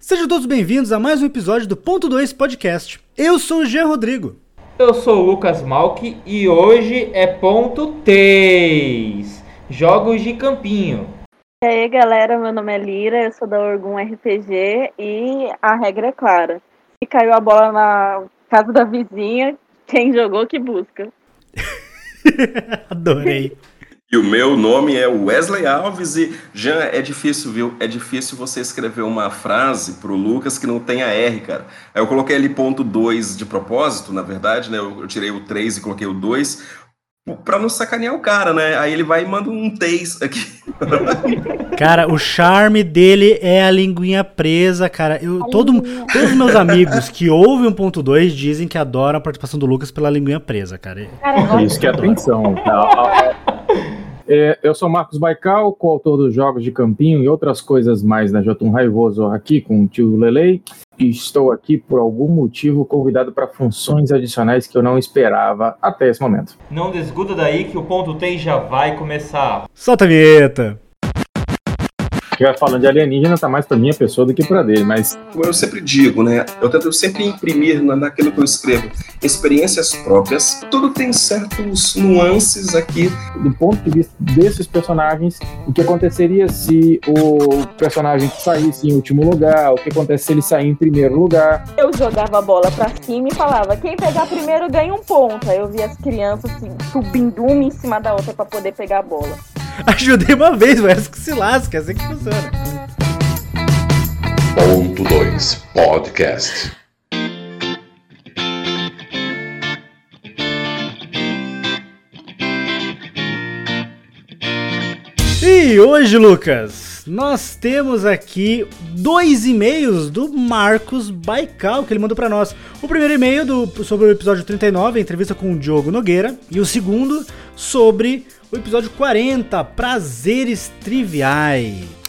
Sejam todos bem-vindos a mais um episódio do Ponto 2 Podcast. Eu sou o Jean Rodrigo. Eu sou o Lucas Malk e hoje é ponto 3. Jogos de campinho. E aí galera, meu nome é Lira, eu sou da Orgum RPG e a regra é clara. Se caiu a bola na casa da vizinha, quem jogou que busca. Adorei. E o meu nome é Wesley Alves e, Jean, é difícil, viu? É difícil você escrever uma frase pro Lucas que não tenha R, cara. Aí eu coloquei ali ponto 2 de propósito, na verdade, né? Eu, tirei o 3 e coloquei o 2 pra não sacanear o cara, né? Aí ele vai e manda um 3 aqui. Cara, o charme dele é a linguinha presa, cara. Eu, todo, todos os meus amigos que ouvem um ponto 2 dizem que adoram a participação do Lucas pela linguinha presa, cara. Isso que é atenção. Tá? É, eu sou Marcos Baikal, coautor dos Jogos de Campinho e outras coisas mais na Jotun Raivoso aqui com o tio Lelei. E estou aqui por algum motivo convidado para funções adicionais que eu não esperava até esse momento. Não desgruda daí que o ponto 3 já vai começar. Solta a vinheta. Estiver falando de alienígena, tá mais pra minha pessoa do que pra dele, mas. Como eu sempre digo, né? Eu tento sempre imprimir na, naquilo que eu escrevo experiências próprias. Tudo tem certos nuances aqui. Do ponto de vista desses personagens, o que aconteceria se o personagem saísse em último lugar, o que acontece se ele sair em primeiro lugar. Eu jogava a bola pra cima e falava: quem pegar primeiro ganha um ponto. Aí eu via as crianças assim, subindo uma em cima da outra pra poder pegar a bola. Ajudei uma vez, mas que se lasca, é assim que funciona. Ponto 2 Podcast. E hoje, Lucas, nós temos aqui dois e-mails do Marcos Baikal que ele mandou para nós. O primeiro e-mail do, sobre o episódio 39, a entrevista com o Diogo Nogueira, e o segundo sobre o episódio 40, Prazeres Triviais.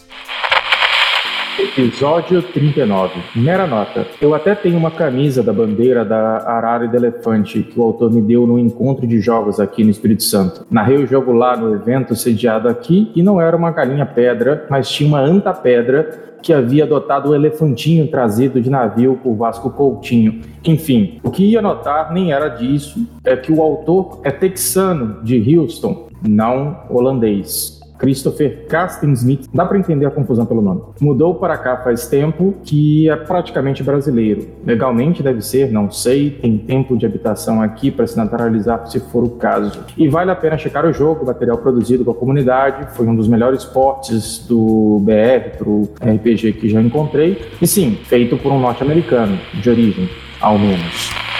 Episódio 39. Mera nota. Eu até tenho uma camisa da bandeira da Arara e do Elefante que o autor me deu no encontro de jogos aqui no Espírito Santo. Narrei o jogo lá no evento sediado aqui e não era uma galinha pedra, mas tinha uma anta pedra que havia adotado o elefantinho trazido de navio por Vasco Coutinho. Enfim, o que ia notar nem era disso, é que o autor é texano de Houston, não holandês. Christopher Casten Smith, dá para entender a confusão pelo nome. Mudou para cá faz tempo que é praticamente brasileiro. Legalmente deve ser, não sei, tem tempo de habitação aqui para se naturalizar se for o caso. E vale a pena checar o jogo, material produzido com a comunidade, foi um dos melhores portes do BR pro RPG que já encontrei. E sim, feito por um norte-americano, de origem, ao menos.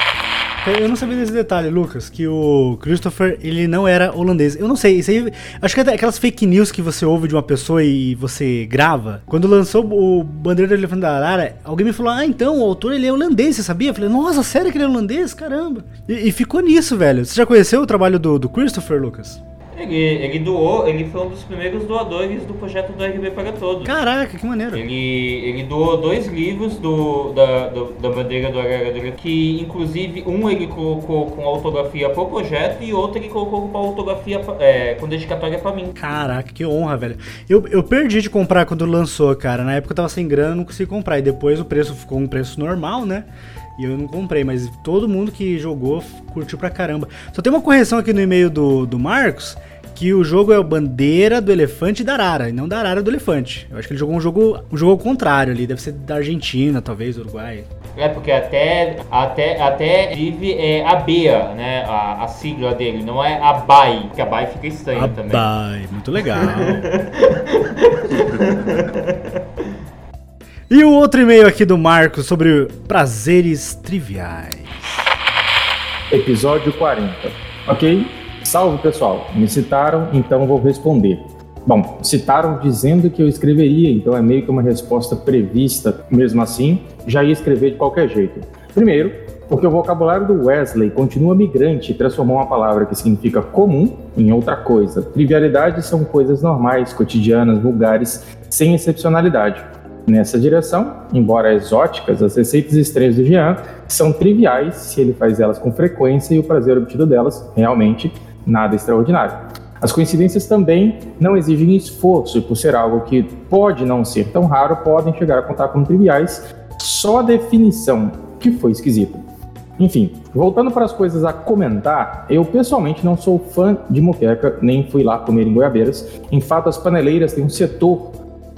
Eu não sabia desse detalhe, Lucas, que o Christopher, ele não era holandês. Eu não sei, isso aí. Acho que é aquelas fake news que você ouve de uma pessoa e você grava. Quando lançou o Bandeira do Elefante da Arara, alguém me falou: Ah, então, o autor ele é holandês, você sabia? Eu falei: Nossa, sério que ele é holandês? Caramba. E, e ficou nisso, velho. Você já conheceu o trabalho do, do Christopher, Lucas? Ele, ele doou, ele foi um dos primeiros doadores do projeto do RB para Todos. Caraca, que maneiro. Ele, ele doou dois livros do, da, do, da bandeira do Arara que inclusive um ele colocou com autografia pro projeto e outro ele colocou com autografia é, com dedicatória para mim. Caraca, que honra, velho. Eu, eu perdi de comprar quando lançou, cara. Na época eu tava sem grana, não consegui comprar. E depois o preço ficou um preço normal, né? E eu não comprei, mas todo mundo que jogou curtiu pra caramba. Só tem uma correção aqui no e-mail do, do Marcos, que o jogo é o Bandeira do Elefante da Arara, e não da Arara do Elefante. Eu acho que ele jogou um jogo, um jogo ao contrário ali, deve ser da Argentina, talvez, Uruguai. É, porque até, até, até vive é, a BEA, né? A, a sigla dele, não é a BAI, que a BAI fica estranha também. BAI, muito legal. E o outro e-mail aqui do Marcos sobre prazeres triviais. Episódio 40. Ok? Salve pessoal, me citaram, então vou responder. Bom, citaram dizendo que eu escreveria, então é meio que uma resposta prevista. Mesmo assim, já ia escrever de qualquer jeito. Primeiro, porque o vocabulário do Wesley continua migrante e transformou uma palavra que significa comum em outra coisa. Trivialidades são coisas normais, cotidianas, vulgares, sem excepcionalidade. Nessa direção, embora exóticas, as receitas estranhas do Jean são triviais se ele faz elas com frequência e o prazer obtido delas realmente nada extraordinário. As coincidências também não exigem esforço, e por ser algo que pode não ser tão raro, podem chegar a contar como triviais, só a definição que foi esquisita. Enfim, voltando para as coisas a comentar, eu pessoalmente não sou fã de moqueca, nem fui lá comer em Goiabeiras. Em fato, as paneleiras têm um setor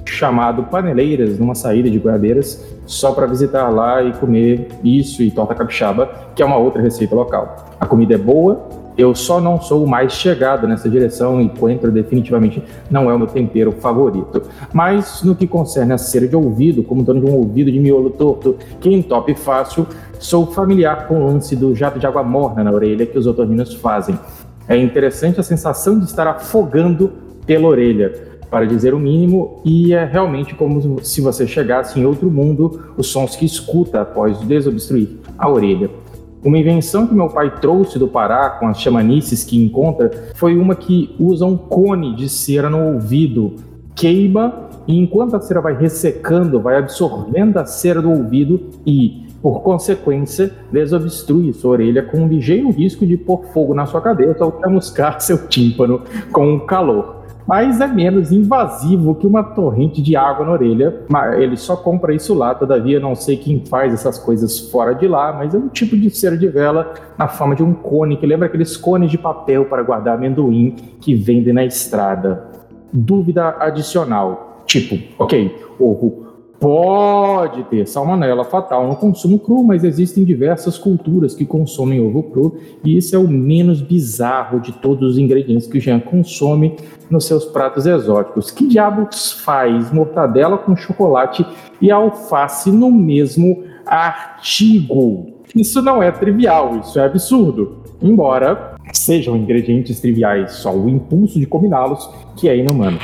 chamado Paneleiras, numa saída de Goiabeiras, só para visitar lá e comer isso e torta capixaba, que é uma outra receita local. A comida é boa, eu só não sou o mais chegado nessa direção e coentro definitivamente não é o meu tempero favorito. Mas no que concerne a cera de ouvido, como dono de um ouvido de miolo torto, que entope fácil, sou familiar com o lance do jato de água morna na orelha que os otorrinos fazem. É interessante a sensação de estar afogando pela orelha, para dizer o mínimo, e é realmente como se você chegasse em outro mundo, os sons que escuta após desobstruir a orelha. Uma invenção que meu pai trouxe do Pará com as chamanices que encontra foi uma que usa um cone de cera no ouvido, queima e enquanto a cera vai ressecando, vai absorvendo a cera do ouvido e, por consequência, desobstrui sua orelha com um ligeiro risco de pôr fogo na sua cabeça ou chamuscar seu tímpano com o calor mas é menos invasivo que uma torrente de água na orelha. Ele só compra isso lá, todavia não sei quem faz essas coisas fora de lá, mas é um tipo de cera de vela na forma de um cone, que lembra aqueles cones de papel para guardar amendoim que vendem na estrada. Dúvida adicional, tipo, ok, ovo Pode ter salmonela fatal no consumo cru, mas existem diversas culturas que consomem ovo cru e isso é o menos bizarro de todos os ingredientes que o Jean consome nos seus pratos exóticos. Que diabos faz mortadela com chocolate e alface no mesmo artigo? Isso não é trivial, isso é absurdo. Embora sejam ingredientes triviais, só o impulso de combiná-los que é inumano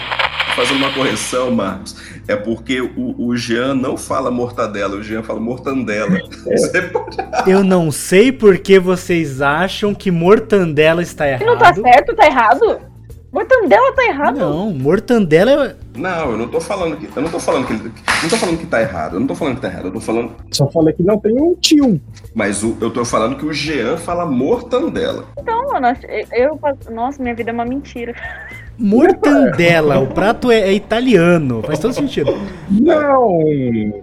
fazendo uma correção, Marcos. É porque o, o Jean não fala mortadela, o Jean fala mortandela. É. Eu não sei porque vocês acham que mortandela está errado. Não tá certo, tá errado? Mortandela tá errado? Não, mortandela é. Não, eu não tô falando que. Eu não tô falando que. Não tô falando que tá errado. Eu não tô falando que tá errado. Eu tô falando. Só falei que não tem um tio. Mas o, eu tô falando que o Jean fala mortandela. Então, mano, eu, eu. Nossa, minha vida é uma mentira. Mortandela, o prato é, é, italiano. Faz todo sentido. Não!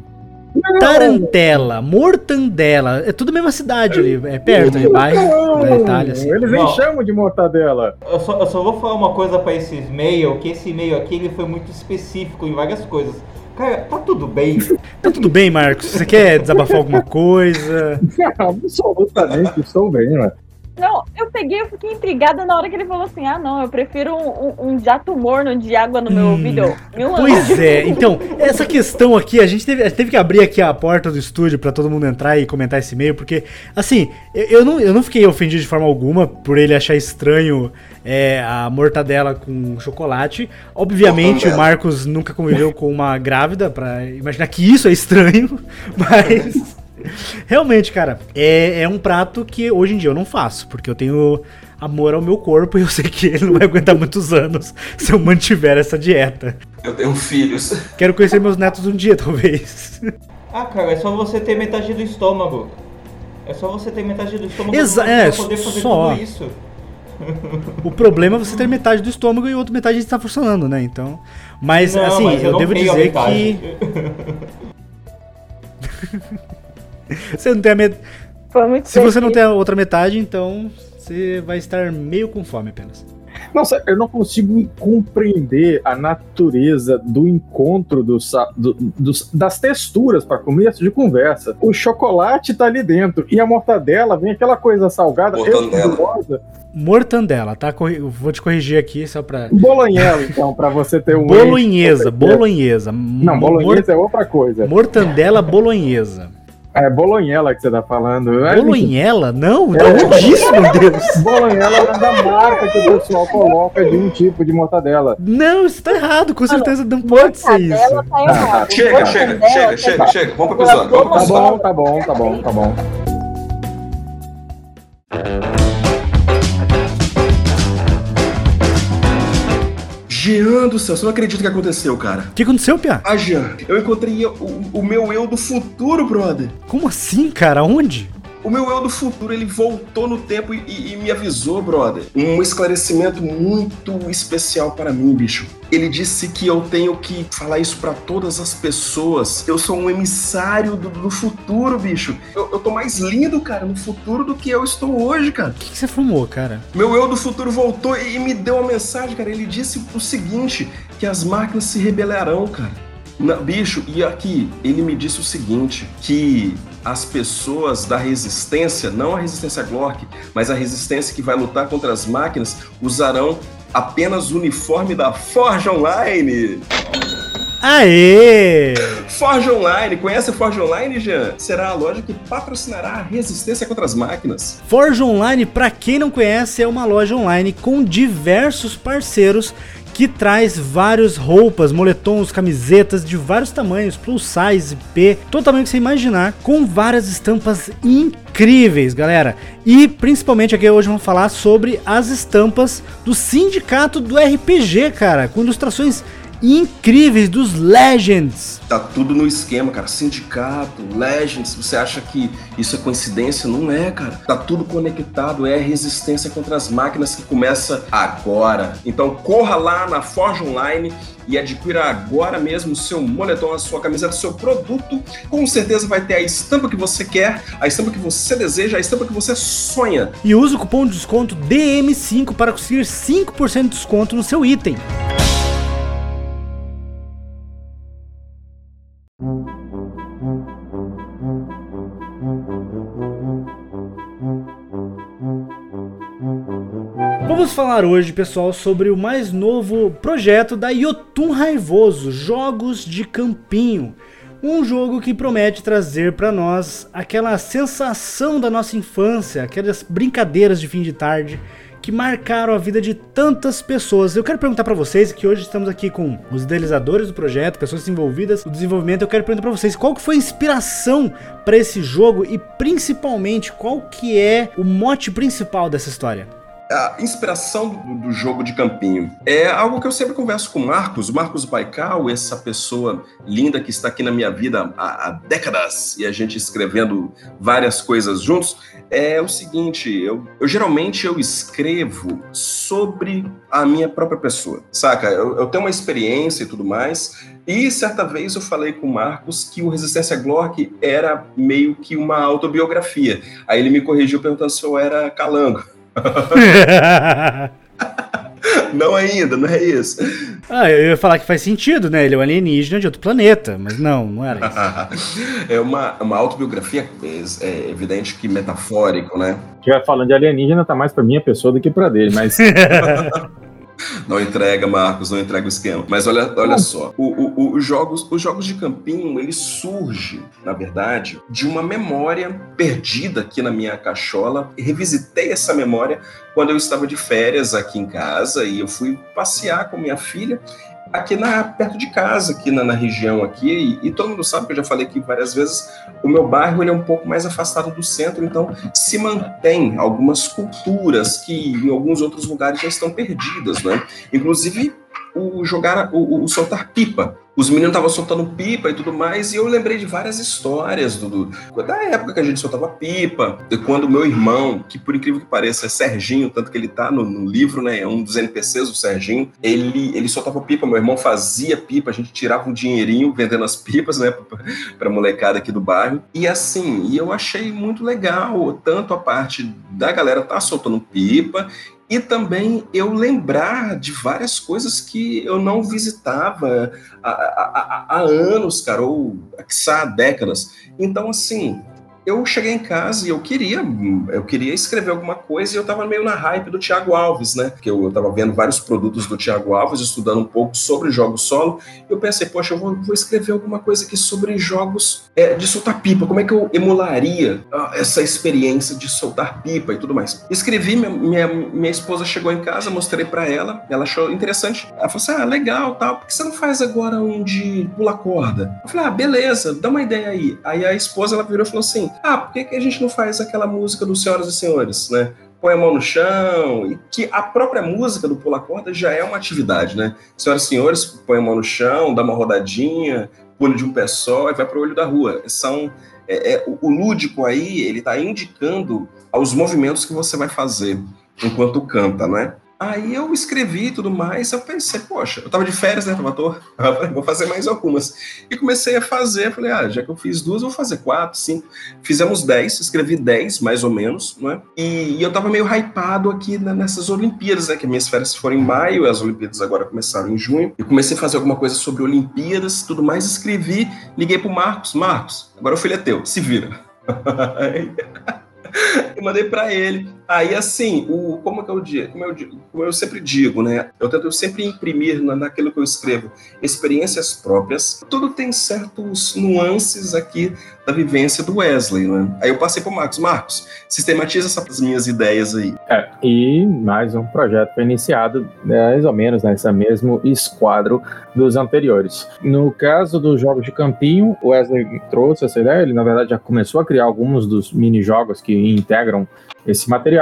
Não. Tarantela, Mortandela, é tudo a mesma cidade ali, é perto, é bairro da Itália. Assim. Eles nem chamam de mortadela. Eu só, eu só vou falar uma coisa para esse e-mail, que esse e-mail aqui ele foi muito específico em várias coisas. Cara, tá tudo bem. Tá tudo bem, Marcos? Você quer desabafar alguma coisa? Absolutamente, estou bem, mano. Não, eu peguei, eu fiquei intrigada na hora que ele falou assim: ah, não, eu prefiro um, um, um jato morno de água no meu hum, ouvido. Meu pois é, então, essa questão aqui, a gente teve, teve que abrir aqui a porta do estúdio para todo mundo entrar e comentar esse e-mail, porque, assim, eu, eu, não, eu não fiquei ofendido de forma alguma por ele achar estranho é, a mortadela com chocolate. Obviamente, o Marcos nunca conviveu com uma grávida para imaginar que isso é estranho, mas. Realmente, cara, é, é um prato que hoje em dia eu não faço, porque eu tenho amor ao meu corpo e eu sei que ele não vai aguentar muitos anos se eu mantiver essa dieta. Eu tenho filhos. Quero conhecer meus netos um dia, talvez. Ah, cara, é só você ter metade do estômago. É só você ter metade do estômago Exa pra é, poder fazer só. tudo isso. O problema é você ter metade do estômago e outra metade está funcionando, né? Então. Mas, não, assim, mas eu, eu devo dizer que. você não tem a metade. Se você não tem a outra metade, então você vai estar meio com fome apenas. Nossa, eu não consigo compreender a natureza do encontro do, do, das texturas para começo de conversa. O chocolate tá ali dentro e a mortadela vem aquela coisa salgada, mortandela. Mortandela, tá? Vou te corrigir aqui só pra. Bolonhela, então, pra você ter um. Bolonhesa, bolonhesa. Não, bolonhesa é outra coisa. Mortandela bolonhesa. É bolonhela que você tá falando. É bolonhela? Não, é, onde isso, meu Deus? Bolonhela é da marca que o pessoal coloca de um tipo de mortadela. Não, isso tá errado, com certeza não pode ser isso. Tá errado. Chega, chega, chega, chega, chega. Vamos pro episódio. Tá bom, tá bom, tá bom, tá bom. Jean do céu, você não acredita o que aconteceu, cara. O que aconteceu, Pia? Ah, Jean, eu encontrei o, o meu eu do futuro, brother. Como assim, cara? Onde? O meu eu do futuro, ele voltou no tempo e, e, e me avisou, brother. Um esclarecimento muito especial para mim, bicho. Ele disse que eu tenho que falar isso para todas as pessoas. Eu sou um emissário do, do futuro, bicho. Eu, eu tô mais lindo, cara, no futuro do que eu estou hoje, cara. O que, que você fumou, cara? Meu eu do futuro voltou e me deu uma mensagem, cara. Ele disse o seguinte: que as máquinas se rebelarão, cara. Bicho, e aqui, ele me disse o seguinte: que as pessoas da resistência, não a resistência Glork, mas a resistência que vai lutar contra as máquinas, usarão apenas o uniforme da Forge Online. Aê! Forge Online, conhece a Forge Online, Jean? Será a loja que patrocinará a resistência contra as máquinas. Forge Online, para quem não conhece, é uma loja online com diversos parceiros que traz várias roupas, moletons, camisetas de vários tamanhos, plus size, P, todo tamanho que você imaginar, com várias estampas incríveis, galera. E principalmente aqui hoje vamos falar sobre as estampas do sindicato do RPG, cara, com ilustrações incríveis dos Legends. Tá tudo no esquema, cara. Sindicato, Legends. Você acha que isso é coincidência? Não é, cara. Tá tudo conectado. É a resistência contra as máquinas que começa agora. Então corra lá na Forge Online e adquira agora mesmo o seu moletom, a sua camiseta, o seu produto. Com certeza vai ter a estampa que você quer, a estampa que você deseja, a estampa que você sonha. E use o cupom de desconto DM5 para conseguir 5% de desconto no seu item. Falar hoje, pessoal, sobre o mais novo projeto da Yotun Raivoso, Jogos de Campinho. Um jogo que promete trazer para nós aquela sensação da nossa infância, aquelas brincadeiras de fim de tarde que marcaram a vida de tantas pessoas. Eu quero perguntar para vocês que hoje estamos aqui com os idealizadores do projeto, pessoas envolvidas no desenvolvimento. Eu quero perguntar para vocês qual que foi a inspiração para esse jogo e principalmente qual que é o mote principal dessa história a inspiração do, do, jogo de campinho é algo que eu sempre converso com o Marcos, Marcos Baikal, essa pessoa linda que está aqui na minha vida há, há, décadas e a gente escrevendo várias coisas juntos. É o seguinte, eu, eu geralmente eu escrevo sobre a minha própria pessoa, saca? Eu, eu tenho uma experiência e tudo mais. E certa vez eu falei com o Marcos que o Resistência Glork era meio que uma autobiografia. Aí ele me corrigiu perguntando se eu era calango. não ainda, não é isso. Ah, eu ia falar que faz sentido, né? Ele é um alienígena de outro planeta, mas não, não era isso. é uma, uma autobiografia, é evidente que metafórico, né? Já falando de alienígena, tá mais pra minha pessoa do que pra dele, mas. Não entrega, Marcos, não entrega o esquema. Mas olha, olha só, o, o, os, jogos, os jogos de campinho, ele surge, na verdade, de uma memória perdida aqui na minha cachola. Revisitei essa memória quando eu estava de férias aqui em casa e eu fui passear com minha filha aqui na, perto de casa, aqui na, na região aqui, e, e, todo mundo sabe que eu já falei aqui várias vezes, o meu bairro ele é um pouco mais afastado do centro, então se mantém algumas culturas que em alguns outros lugares já estão perdidas, né? Inclusive o jogar o, o soltar pipa. Os meninos estavam soltando pipa e tudo mais, e eu lembrei de várias histórias do, do, da época que a gente soltava pipa, de quando meu irmão, que por incrível que pareça é Serginho, tanto que ele tá no, no livro, né, é um dos NPCs, o Serginho, ele, ele soltava pipa, meu irmão fazia pipa, a gente tirava um dinheirinho vendendo as pipas, né, pra molecada aqui do bairro, e assim, e eu achei muito legal, tanto a parte da galera tá soltando pipa, e também eu lembrar de várias coisas que eu não visitava há, há, há anos, cara, ou há décadas. Então, assim, eu cheguei em casa e eu queria, eu queria escrever alguma coisa e eu tava meio na hype do Thiago Alves, né? Porque eu, eu tava vendo vários produtos do Thiago Alves, estudando um pouco sobre jogos solo. E eu pensei, poxa, eu vou, vou escrever alguma coisa aqui sobre jogos é, de soltar pipa. Como é que eu emularia ah, essa experiência de soltar pipa e tudo mais? Escrevi, minha, minha, minha esposa chegou em casa, mostrei para ela, ela achou interessante. Ela falou assim: ah, legal, tal, por que você não faz agora um de pular corda? Eu falei, ah, beleza, dá uma ideia aí. Aí a esposa ela virou e falou assim: ah, por que, que a gente não faz aquela música dos Senhoras e Senhores, né? Põe a mão no chão, e que a própria música do Pula Corda já é uma atividade, né? Senhoras e senhores, põe a mão no chão, dá uma rodadinha, olho de um pé só e vai para o olho da rua. São é, é, o lúdico aí, ele está indicando aos movimentos que você vai fazer enquanto canta, né? Aí eu escrevi tudo mais, eu pensei, poxa, eu tava de férias, né, tava vou fazer mais algumas. E comecei a fazer, falei, ah, já que eu fiz duas, vou fazer quatro, cinco. Fizemos dez, escrevi dez, mais ou menos, né? E, e eu tava meio hypado aqui nessas Olimpíadas, né, que minhas férias foram em maio, e as Olimpíadas agora começaram em junho. E comecei a fazer alguma coisa sobre Olimpíadas, tudo mais, escrevi, liguei pro Marcos, Marcos, agora o filho é teu, se vira. eu mandei para ele. Aí, assim, o, como, eu, como, eu, como eu sempre digo, né? Eu tento sempre imprimir na, naquilo que eu escrevo experiências próprias. Tudo tem certos nuances aqui da vivência do Wesley, né? Aí eu passei para o Marcos. Marcos, sistematiza essas minhas ideias aí. É, e mais um projeto foi iniciado mais ou menos nesse mesmo esquadro dos anteriores. No caso dos jogos de campinho, o Wesley trouxe essa ideia, ele na verdade já começou a criar alguns dos mini-jogos que integram esse material.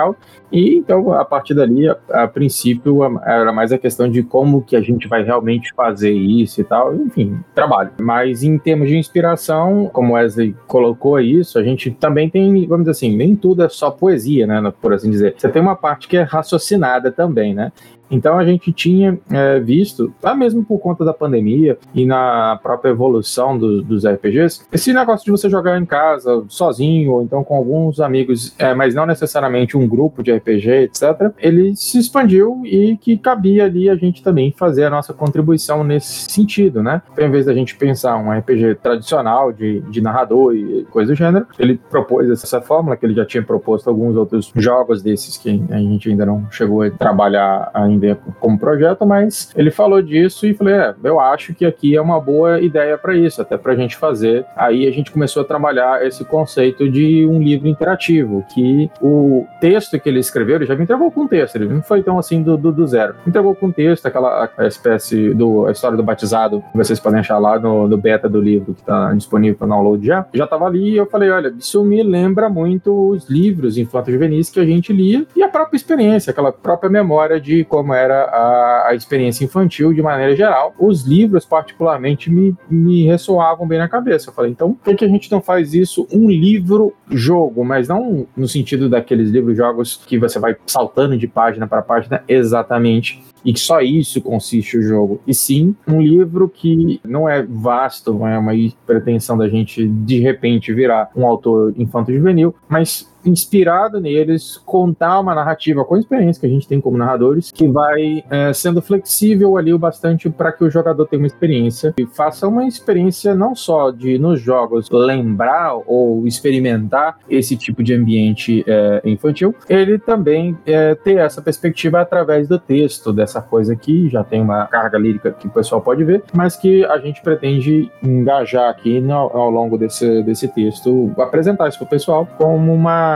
E então, a partir dali, a, a, princípio, era mais a questão de como que a gente vai realmente fazer isso e tal, enfim, trabalho. Mas em termos de inspiração, como Wesley colocou isso, a gente também tem, vamos dizer assim, nem tudo é só poesia, né, por assim dizer. Você tem uma parte que é raciocinada também, né? Então a gente tinha é, visto, lá mesmo por conta da pandemia e na própria evolução do, dos RPGs, esse negócio de você jogar em casa, sozinho, ou então com alguns amigos, é, mas não necessariamente um grupo de RPG, etc., ele se expandiu e que cabia ali a gente também fazer a nossa contribuição nesse sentido, né? Então, em vez da gente pensar um RPG tradicional de, de narrador e coisa do gênero, ele propôs essa fórmula que ele já tinha proposto alguns outros jogos desses que a gente ainda não chegou a trabalhar ainda ainda como projeto, mas ele falou disso e falei, é, eu acho que aqui é uma boa ideia para isso, até para a gente fazer. Aí a gente começou a trabalhar esse conceito de um livro interativo, que o texto que ele escreveu, ele já me entregou com texto, ele não foi tão assim do, do, do zero. Me entregou com texto, aquela espécie do a história do batizado, que vocês podem achar lá no, no beta do livro que está disponível para download já. Já estava ali e eu falei, olha, isso me lembra muito os livros infanto juvenis que a gente lia e a própria experiência, aquela própria memória de como como era a, a experiência infantil de maneira geral. Os livros, particularmente, me, me ressoavam bem na cabeça. Eu falei, então, por que, a gente não faz isso um livro-jogo? Mas não no sentido daqueles livros-jogos que você vai saltando de página para página exatamente e que só isso consiste o jogo. E sim, um livro que não é vasto, não é uma pretensão da gente de repente virar um autor infanto-juvenil, mas inspirado neles, contar uma narrativa com a experiência que a gente tem como narradores, que vai é, sendo flexível ali o bastante para que o jogador tenha uma experiência e faça uma experiência não só de nos jogos lembrar ou experimentar esse tipo de ambiente é, infantil, ele também é, ter essa perspectiva através do texto, dessa coisa que já tem uma carga lírica que o pessoal pode ver, mas que a gente pretende engajar aqui no, ao longo desse, desse texto, apresentar isso para o pessoal como uma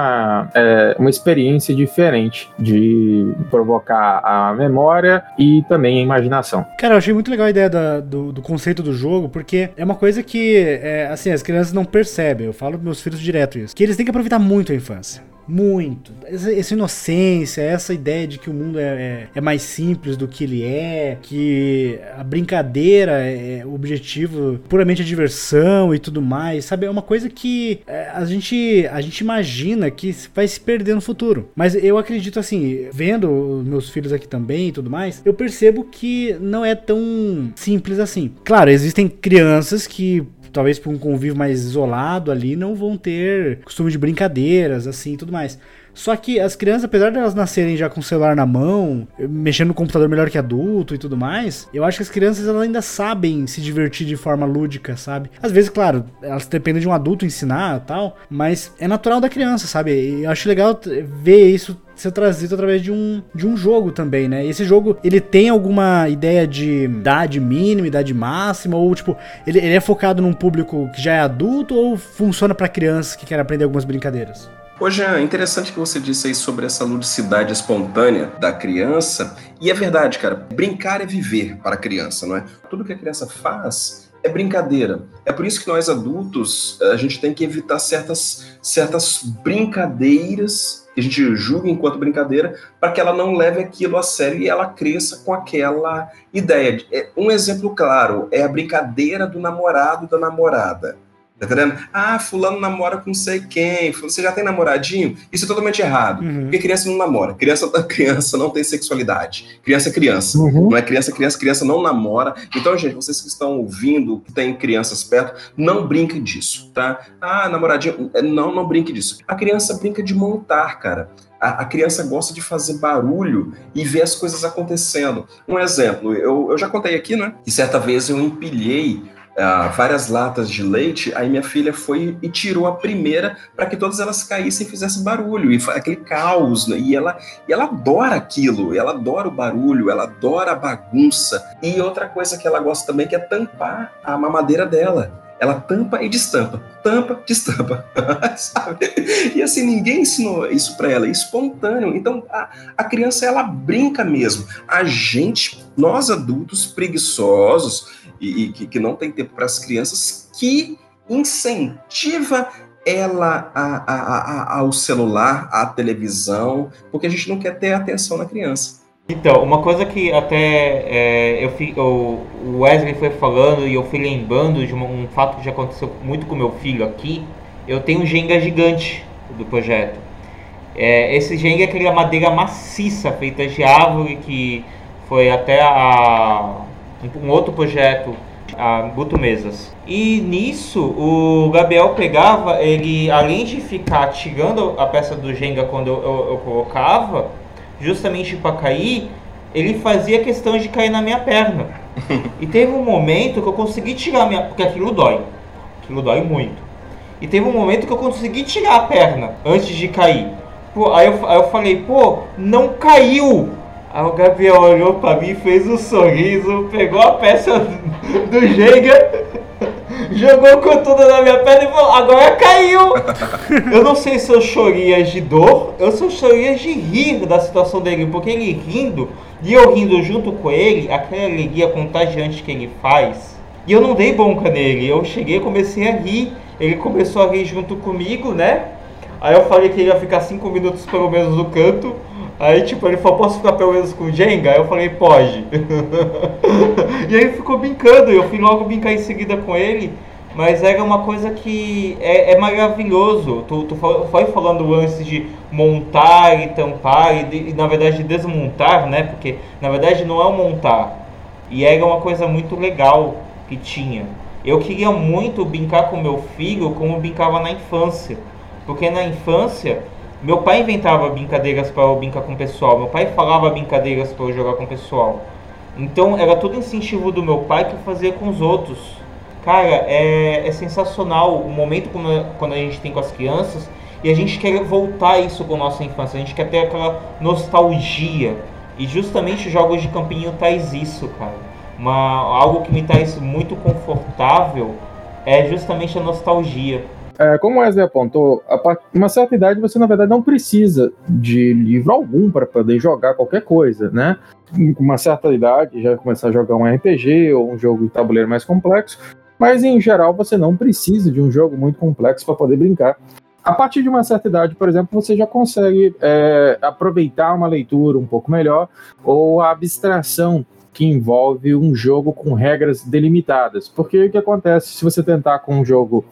é, uma experiência diferente de provocar a memória e também a imaginação. Cara, eu achei muito legal a ideia da, do, do, conceito do jogo, porque é uma coisa que, é, assim, as crianças não percebem. Eu falo pros meus filhos direto isso. Que eles têm que aproveitar muito a infância. Muito. Essa, essa, inocência, essa ideia de que o mundo é, é, é, mais simples do que ele é, que a brincadeira é o objetivo puramente a diversão e tudo mais, sabe? É uma coisa que é, a, gente, a gente imagina que vai se perder no futuro. Mas eu acredito assim, vendo meus filhos aqui também e tudo mais, eu percebo que não é tão simples assim. Claro, existem crianças que talvez por um convívio mais isolado ali, não vão ter costume de brincadeiras, assim, tudo mais. Só que as crianças, apesar de elas nascerem já com o celular na mão, mexendo no computador melhor que adulto e tudo mais, eu acho que as crianças elas ainda sabem se divertir de forma lúdica, sabe? Às vezes, claro, elas dependem de um adulto ensinar tal, mas é natural da criança, sabe? E eu acho legal ver isso ser trazido através de um, de um jogo também, né? Esse jogo, ele tem alguma ideia de idade mínima, idade máxima, ou tipo, ele, ele é focado num público que já é adulto ou funciona para crianças que querem aprender algumas brincadeiras? Hoje é interessante que você disse aí sobre essa ludicidade espontânea da criança. E é verdade, cara. Brincar é viver para a criança, não é? Tudo que a criança faz é brincadeira. É por isso que nós adultos, a gente tem que evitar certas, certas brincadeiras que a gente julga enquanto brincadeira, para que ela não leve aquilo a sério e ela cresça com aquela ideia. É, um exemplo claro é a brincadeira do namorado da namorada. Tá entendendo? Ah, fulano namora com não sei quem, você já tem namoradinho? Isso é totalmente errado. Uhum. Porque criança não namora. Criança, criança não tem sexualidade. Criança é criança. Uhum. Não é criança, criança, criança não namora. Então, gente, vocês que estão ouvindo, que tem crianças perto, não brinquem disso, tá? Ah, namoradinho. Não, não brinque disso. A criança brinca de montar, cara. A, a criança gosta de fazer barulho e ver as coisas acontecendo. Um exemplo, eu, eu já contei aqui, né? Que certa vez eu empilhei várias latas de leite, aí minha filha foi e tirou a primeira para que todas elas caíssem e fizessem barulho, e aquele caos, né? e, ela, e ela adora aquilo, ela adora o barulho, ela adora a bagunça. E outra coisa que ela gosta também que é tampar a mamadeira dela. Ela tampa e destampa, tampa, destampa, sabe? E assim, ninguém ensinou isso para ela, é espontâneo. Então, a, a criança, ela brinca mesmo. A gente, nós adultos preguiçosos, e, e que, que, não tem tempo para as crianças, que incentiva ela a, a, a, ao celular, à televisão, porque a gente não quer ter atenção na criança. Então, uma coisa que até é, eu, eu, o Wesley foi falando e eu fui lembrando de um, um fato que já aconteceu muito com meu filho aqui. Eu tenho um Jenga gigante do projeto. É, esse Jenga é aquela madeira maciça feita de árvore que foi até a, um outro projeto, a Buto Mesas. E nisso, o Gabriel pegava, ele além de ficar tirando a peça do Jenga quando eu, eu, eu colocava, justamente para cair, ele fazia questão de cair na minha perna. e teve um momento que eu consegui tirar a minha. Porque aquilo dói. Aquilo dói muito. E teve um momento que eu consegui tirar a perna antes de cair. Pô, aí, eu, aí eu falei, pô, não caiu! Aí o Gabriel olhou pra mim, fez um sorriso, pegou a peça do Jenga, jogou com tudo na minha perna e falou, agora caiu! Eu não sei se eu choria de dor, eu só choria de rir da situação dele, porque ele rindo, e eu rindo junto com ele, aquela alegria contagiante que ele faz. E eu não dei bronca nele, eu cheguei comecei a rir, ele começou a rir junto comigo, né? Aí eu falei que ele ia ficar cinco minutos pelo menos no canto. Aí, tipo, ele falou, posso ficar pelo menos com Jenga? Aí eu falei, pode. e aí ficou brincando, eu fui logo brincar em seguida com ele. Mas era uma coisa que é, é maravilhoso. Tu, tu foi falando antes de montar e tampar e, de, e, na verdade desmontar, né? Porque na verdade não é o montar. E era uma coisa muito legal que tinha. Eu queria muito brincar com meu filho como brincava na infância. Porque na infância meu pai inventava brincadeiras para eu brincar com o pessoal. Meu pai falava brincadeiras para eu jogar com o pessoal. Então era todo incentivo do meu pai que eu fazia com os outros. Cara, é, é sensacional o momento quando, quando a gente tem com as crianças e a gente quer voltar isso com a nossa infância. A gente quer ter aquela nostalgia. E justamente os jogos de campinho traz isso, cara. Uma, algo que me traz muito confortável é justamente a nostalgia é, como o Wesley apontou, a uma certa idade você, na verdade, não precisa de livro algum para poder jogar qualquer coisa, né? Com uma certa idade, já começar a jogar um RPG ou um jogo de tabuleiro mais complexo, mas em geral você não precisa de um jogo muito complexo para poder brincar. A partir de uma certa idade, por exemplo, você já consegue é, aproveitar uma leitura um pouco melhor ou a abstração que envolve um jogo com regras delimitadas. Porque o que acontece se você tentar com um jogo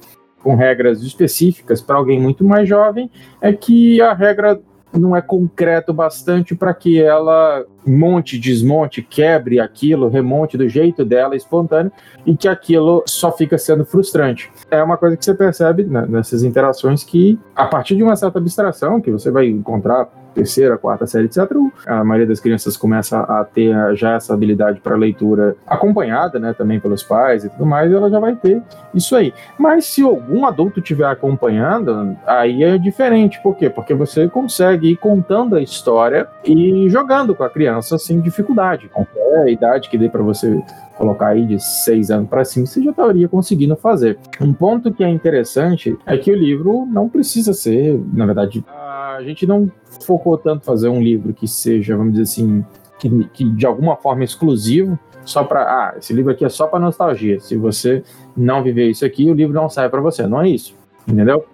com regras específicas para alguém muito mais jovem, é que a regra não é concreto bastante para que ela monte, desmonte, quebre aquilo, remonte do jeito dela, espontâneo, e que aquilo só fica sendo frustrante. É uma coisa que você percebe né, nessas interações que, a partir de uma certa abstração, que você vai encontrar terceira, quarta série, etc., a maioria das crianças começa a ter já essa habilidade para leitura acompanhada, né, também pelos pais e tudo mais, ela já vai ter isso aí. Mas se algum adulto estiver acompanhando, aí é diferente. Por quê? Porque você consegue ir contando a história e jogando com a criança sem dificuldade. Qualquer idade que dê para você colocar aí de seis anos para cima, você já estaria conseguindo fazer. Um ponto que é interessante é que o livro não precisa ser, na verdade, a gente não focou tanto fazer um livro que seja, vamos dizer assim, que, que de alguma forma exclusivo, só para, ah, esse livro aqui é só para nostalgia. Se você não viver isso aqui, o livro não sai para você. Não é isso, entendeu?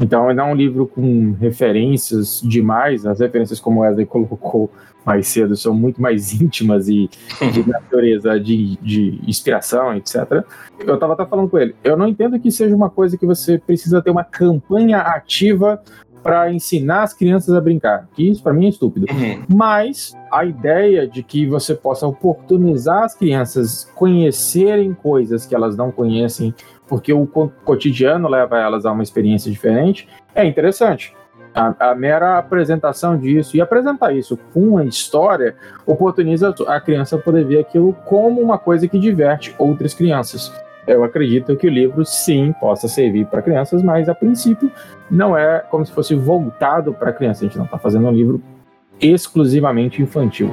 Então, é um livro com referências demais, as referências, como Wesley colocou mais cedo, são muito mais íntimas e de natureza de, de inspiração, etc. Eu estava até falando com ele, eu não entendo que seja uma coisa que você precisa ter uma campanha ativa para ensinar as crianças a brincar, que isso para mim é estúpido. Uhum. Mas a ideia de que você possa oportunizar as crianças conhecerem coisas que elas não conhecem, porque o co- cotidiano leva elas a uma experiência diferente, é interessante. A, a mera apresentação disso e apresentar isso com uma história oportuniza a criança poder ver aquilo como uma coisa que diverte outras crianças. Eu acredito que o livro sim possa servir para crianças, mas a princípio não é como se fosse voltado para criança. A gente não está fazendo um livro exclusivamente infantil.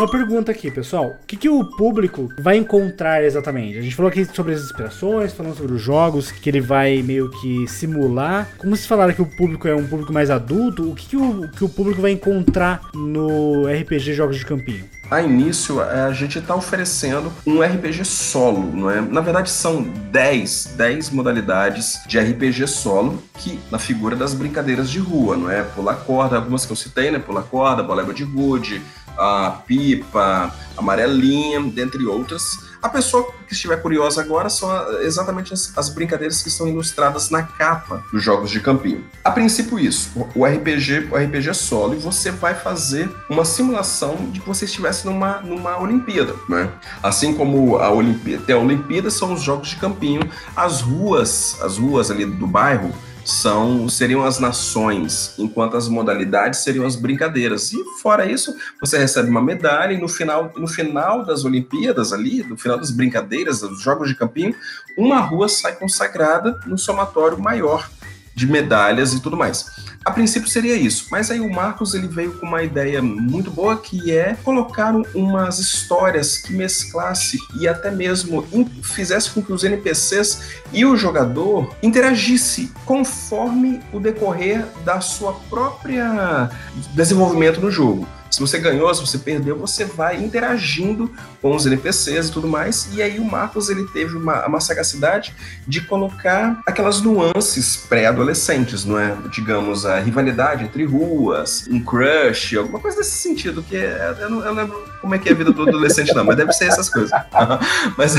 Uma pergunta aqui, pessoal. O que, que o público vai encontrar exatamente? A gente falou aqui sobre as inspirações, falando sobre os jogos que ele vai meio que simular. Como vocês falaram que o público é um público mais adulto, o que, que, o, que o público vai encontrar no RPG Jogos de Campinho? A início, eh, a gente está oferecendo um RPG solo, não é? Na verdade, são 10, 10 modalidades de RPG solo, que na figura das brincadeiras de rua, não é? Pular corda, algumas que eu citei, né? Pular corda, bola de gude, a pipa, amarelinha, dentre outras. A pessoa que estiver curiosa agora são exatamente as, as brincadeiras que estão ilustradas na capa dos jogos de campinho. A princípio isso, o- RPG, o RPG é solo e você vai fazer uma simulação de que você estivesse numa, numa Olimpíada, né? Assim como a Olimpíada, tem a Olimpíada são os jogos de campinho, as ruas, as ruas ali do bairro são seriam as nações, enquanto as modalidades seriam as brincadeiras. E fora isso, você recebe uma medalha e no final, no final das Olimpíadas ali, no final das brincadeiras, dos jogos de campinho, uma rua sai consagrada no somatório maior de medalhas e tudo mais. A princípio seria isso, mas aí o Marcos ele veio com uma ideia muito boa que é colocar um- umas histórias que mesclasse e até mesmo fizesse com que os NPCs e o jogador interagisse conforme o decorrer da sua própria desenvolvimento no jogo. Se você ganhou, se você perdeu, você vai interagindo com os NPCs e tudo mais. E aí o Marcos ele teve uma, uma sagacidade de colocar aquelas nuances pré-adolescentes, não é? Digamos, a rivalidade entre ruas, um crush, alguma coisa desse sentido, que é, eu, não, eu não lembro como é que é a vida do adolescente, não, mas deve ser essas coisas. mas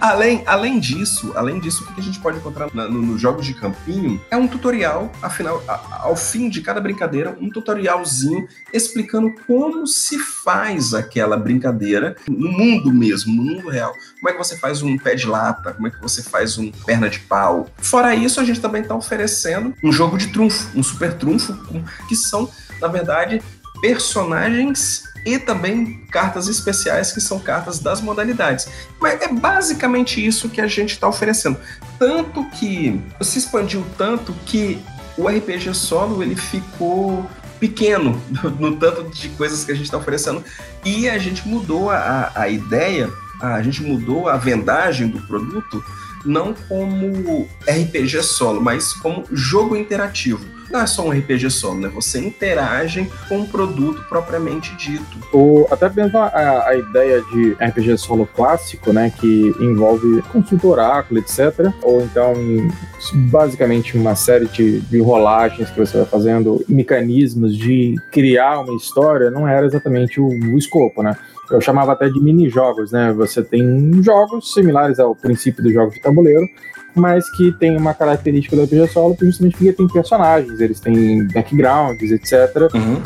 além, além disso, além disso, o que a gente pode encontrar na- no- nos jogos de campinho é um tutorial, afinal, ao fim de cada brincadeira, um tutorialzinho explicando como se faz aquela brincadeira no mundo mesmo, no mundo real. Como é que você faz um pé de lata, como é que você faz um perna de pau. Fora isso, a gente também está oferecendo um jogo de trunfo, um super trunfo, que são, na verdade, personagens e também cartas especiais, que são cartas das modalidades. Mas é basicamente isso que a gente está oferecendo. Tanto que se expandiu tanto que o RPG solo ele ficou pequeno no, tanto de coisas que a gente está oferecendo. E a gente mudou a, a ideia, a gente mudou a vendagem do produto, não como RPG solo, mas como jogo interativo. Não é só um RPG solo, né? Você interage com o produto propriamente dito. O, até mesmo a, a ideia de RPG solo clássico, né, que envolve consulta oráculo, etc. Ou então, basicamente, uma série de, de rolagens que você vai fazendo, mecanismos de criar uma história, não era exatamente o, o escopo, né? Eu chamava até de mini-jogos, né? Você tem jogos similares ao princípio dos jogos de tabuleiro, mas que tem uma característica do RPG solo justamente porque tem personagens, eles têm backgrounds, etc.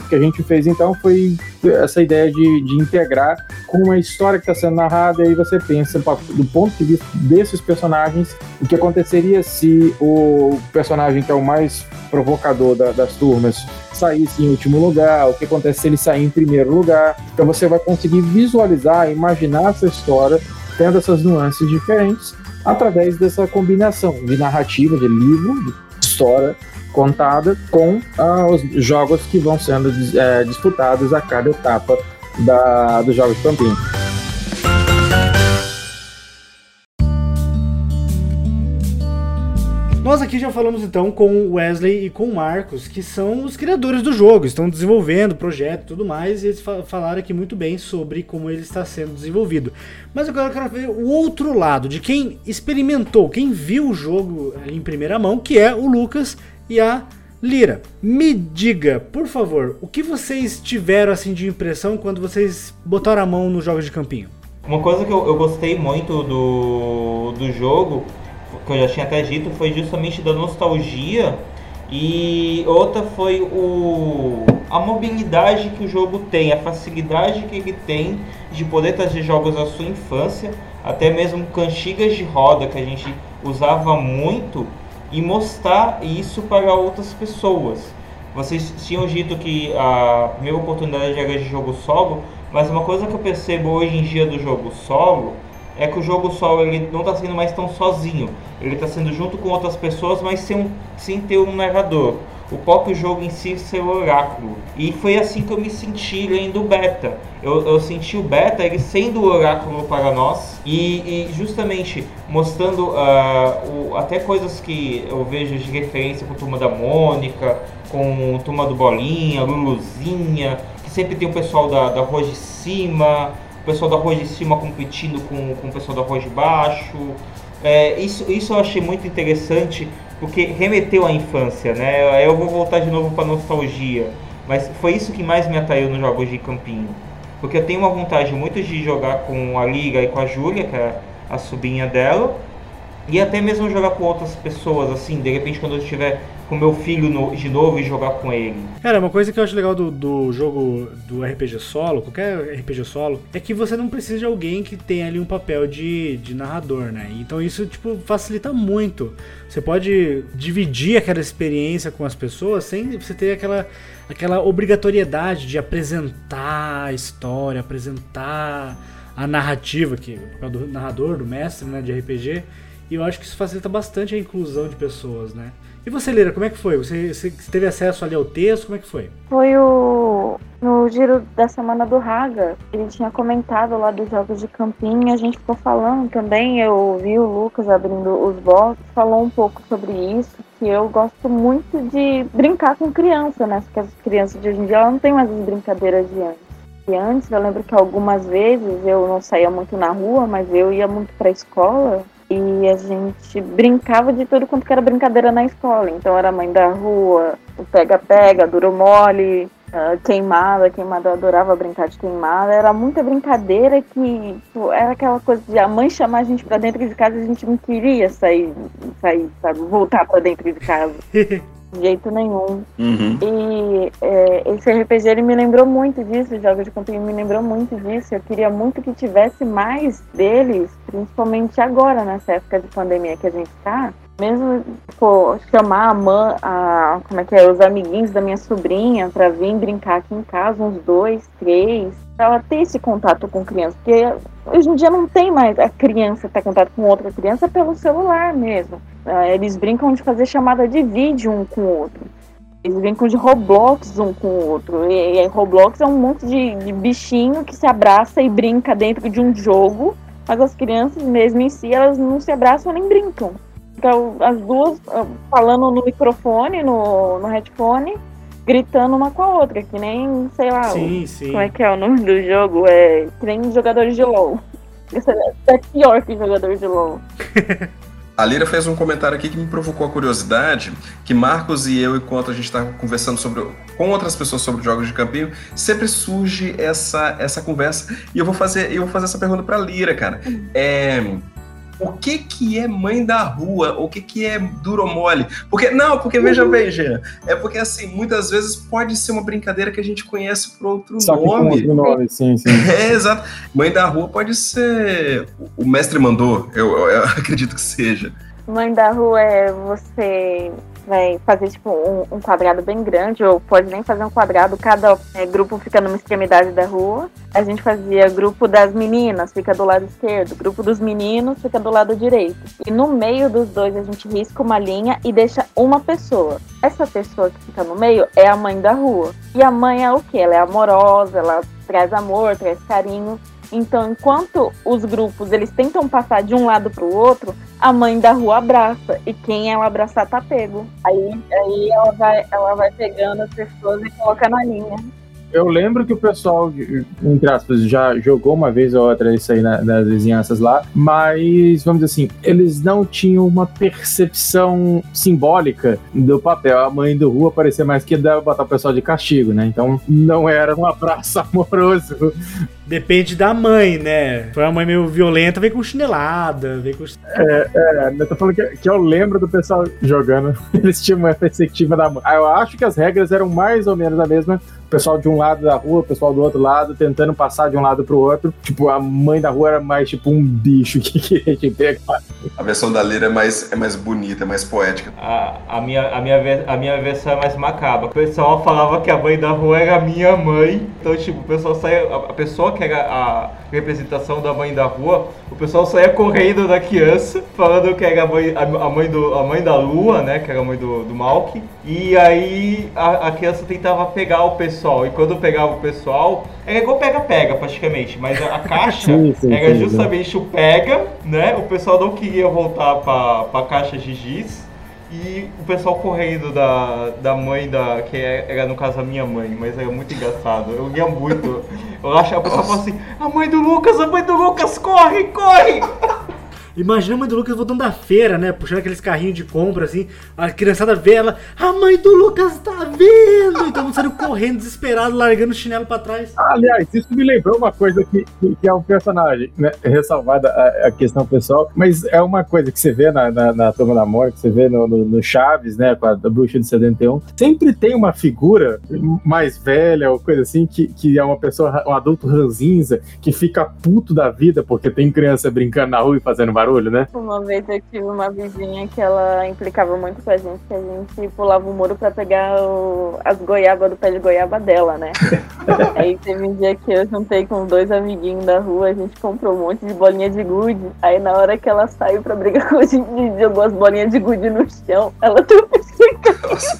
O que a gente fez então foi essa ideia de, de integrar com uma história que está sendo narrada, e aí você pensa do ponto de vista desses personagens, o que aconteceria se o personagem que é o mais provocador da- das turmas saísse em último lugar, o que acontece se ele sair em primeiro lugar. Então você vai conseguir visualizar, imaginar essa história tendo essas nuances diferentes através dessa combinação de narrativa, de livro, de história contada com ah, os jogos que vão sendo eh, disputados a cada etapa da, dos jogos de campinho. Nós aqui já falamos então com o Wesley e com o Marcos, que são os criadores do jogo, estão desenvolvendo o projeto e tudo mais, e eles fa- falaram aqui muito bem sobre como ele está sendo desenvolvido. Mas agora eu quero ver o outro lado, de quem experimentou, quem viu o jogo em primeira mão, que é o Lucas e a Lira. Me diga, por favor, o que vocês tiveram assim de impressão quando vocês botaram a mão nos jogos de campinho? Uma coisa que eu, eu gostei muito do, do jogo, que eu já tinha até dito, foi justamente da nostalgia. E outra foi o, a mobilidade que o jogo tem, a facilidade que ele tem de poder trazer jogos da sua infância, até mesmo cantigas de roda que a gente usava muito, e mostrar isso para outras pessoas. Vocês tinham dito que a minha oportunidade era de jogo solo, mas uma coisa que eu percebo hoje em dia do jogo solo é que o jogo solo ele não está sendo mais tão sozinho. Ele está sendo junto com outras pessoas, mas sem, sem ter um narrador. O próprio jogo em si ser o oráculo. E foi assim que eu me senti lendo o beta. Eu, eu senti o beta ele sendo o oráculo para nós e, e justamente mostrando ah, o- até coisas que eu vejo de referência com Turma da Mônica, com Turma do Bolinha, Luluzinha, que sempre tem o pessoal da, da rua de cima, o pessoal da rua de cima competindo com, com o pessoal da rua de baixo. É, isso, isso eu achei muito interessante porque remeteu à infância, né? Eu vou voltar de novo para nostalgia, mas foi isso que mais me atraiu nos jogos de campinho. Porque eu tenho uma vontade muito de jogar com a Liga e com a Júlia, que é a sobrinha dela, e até mesmo jogar com outras pessoas, assim, de repente quando eu estiver com meu filho no- de novo e jogar com ele. Cara, uma coisa que eu acho legal do, do jogo do RPG solo, qualquer RPG solo, é que você não precisa de alguém que tenha ali um papel de, de narrador, né? Então isso, tipo, facilita muito. Você pode dividir aquela experiência com as pessoas sem você ter aquela, aquela obrigatoriedade de apresentar a história, apresentar a narrativa, que é o papel do narrador, do mestre, né, de RPG. E eu acho que isso facilita bastante a inclusão de pessoas, né? E você, Leira, como é que foi? Você, você teve acesso ali ao texto? Como é que foi? Foi o no giro da semana do Raga. Ele tinha comentado lá dos jogos de campinho. A gente ficou falando também. Eu vi o Lucas abrindo os boxes, falou um pouco sobre isso. Que eu gosto muito de brincar com criança, né? Porque as crianças de hoje em dia não têm mais as brincadeiras de antes. E antes eu lembro que algumas vezes eu não saía muito na rua, mas eu ia muito pra escola e a gente brincava de tudo quanto era brincadeira na escola. Então era mãe da rua, o pega-pega, duro mole, queimada, queimada, eu adorava brincar de queimada. Era muita brincadeira que tipo, era aquela coisa de a mãe chamar a gente pra dentro de casa a gente não queria sair, sair, sabe, voltar pra dentro de casa. De jeito nenhum. Uhum. E é, esse RPG ele me lembrou muito disso, os jogos de campinho me lembrou muito disso. Eu queria muito que tivesse mais deles, principalmente agora, nessa época de pandemia que a gente tá. Mesmo pô, chamar a mãe, a, como é que é, os amiguinhos da minha sobrinha pra vir brincar aqui em casa, uns dois, três, pra ela ter esse contato com criança. Porque hoje em dia não tem mais a criança ter contato com outra criança pelo celular mesmo. Ah, Eles brincam de fazer chamada de vídeo um com o outro. Eles brincam de Roblox um com o outro. E, e Roblox é um monte de, de bichinho que se abraça e brinca dentro de um jogo. Mas as crianças mesmo em si, elas não se abraçam nem brincam. Então, as duas ah, falando no microfone, no, no headphone, gritando uma com a outra, que nem, sei lá, sim, sim. como é que é o nome do jogo? É que nem jogadores de LOL. Isso é é pior que jogador de LOL. A Lira fez um comentário aqui que me provocou a curiosidade, que Marcos e eu, enquanto a gente está conversando sobre, com outras pessoas sobre jogos de campinho, sempre surge essa, essa conversa. E eu vou fazer, eu vou fazer essa pergunta para Lira, cara. É, o que que é mãe da rua? O que que é duro mole? Porque não, porque veja bem, Jean, é porque assim, muitas vezes pode ser uma brincadeira que a gente conhece por outro Só nome. outro nome, sim, sim. É, exato. Mãe da rua pode ser. O mestre mandou, eu, eu- eu acredito que seja. Mãe da rua é você vai fazer tipo um, um quadrado bem grande, ou pode nem fazer um quadrado, cada é, grupo fica numa extremidade da rua. A gente fazia grupo das meninas, fica do lado esquerdo, grupo dos meninos fica do lado direito. E no meio dos dois a gente risca uma linha e deixa uma pessoa. Essa pessoa que fica no meio é a mãe da rua. E a mãe é o que? Ela é amorosa, ela traz amor, traz carinho. Então, enquanto os grupos eles tentam passar de um lado para o outro, a mãe da rua abraça e quem ela abraçar tá pego. Aí, aí ela vai, ela vai pegando as pessoas e coloca na linha. Eu lembro que o pessoal, entre aspas, já jogou uma vez ou outra isso aí na, nas vizinhanças lá, mas, vamos dizer assim, eles não tinham uma percepção simbólica do papel. A mãe do rua parecia mais que deve botar o pessoal de castigo, né? Então não era um abraço amoroso. Depende da mãe, né? Foi uma mãe meio violenta, veio com chinelada, veio com. É, é eu tô falando que, que eu lembro do pessoal jogando. Eles tinham uma perspectiva da mãe. Eu acho que as regras eram mais ou menos a mesma. O pessoal de um lado da rua, o pessoal do outro lado, tentando passar de um lado pro outro. Tipo, a mãe da rua era mais tipo um bicho que queria te pegar. A versão da Lira é mais, é mais bonita, é mais poética. A, a, minha, a, minha, a minha versão é mais macabra. O pessoal falava que a mãe da rua era a minha mãe. Então, tipo, o pessoal saía. A, a pessoa que era a representação da mãe da rua, o pessoal saía correndo da criança, falando que era a mãe, a, a mãe, do, a mãe da lua, né? Que era a mãe do, do Malk. E aí a, a criança tentava pegar o pessoal. E quando pegava o pessoal, era igual pega-pega, praticamente. Mas a, a caixa Sim, sim, era sim, justamente o pega, né? O pessoal não queria voltar pra, pra caixa de giz. E o pessoal correndo da, da mãe da. que é- era no caso a minha mãe, mas era muito engraçado. Eu ria muito. Eu achava, o pessoal falava assim, a mãe do Lucas, a mãe do Lucas, corre, corre! Imagina a mãe do Lucas voltando da feira, né? Puxando aqueles carrinhos de compra, assim. A criançada vê ela, a mãe do Lucas tá vindo! Então saindo correndo, desesperado, largando o chinelo pra trás. Aliás, isso me lembrou uma coisa que, que, é um personagem, né? Ressalvada a, a questão pessoal, mas é uma coisa que você vê na, na, na da Morte, que você vê no, no, no Chaves, né? Com a, da Bruxa de 71. Sempre tem uma figura mais velha ou coisa assim, que, que é uma pessoa, um adulto ranzinza, que fica puto da vida porque tem criança brincando na rua e fazendo barulho, né? Uma vez eu tive uma vizinha que ela implicava muito com a gente, que a gente pulava o muro pra pegar o- as goiabas do pé de goiaba dela, né? Aí teve um dia que eu juntei com dois amiguinhos da rua, a gente comprou um monte de bolinha de gude. Aí na hora que ela saiu pra brigar com a gente, jogou as bolinhas de gude no chão. Ela tropeçou Nossa,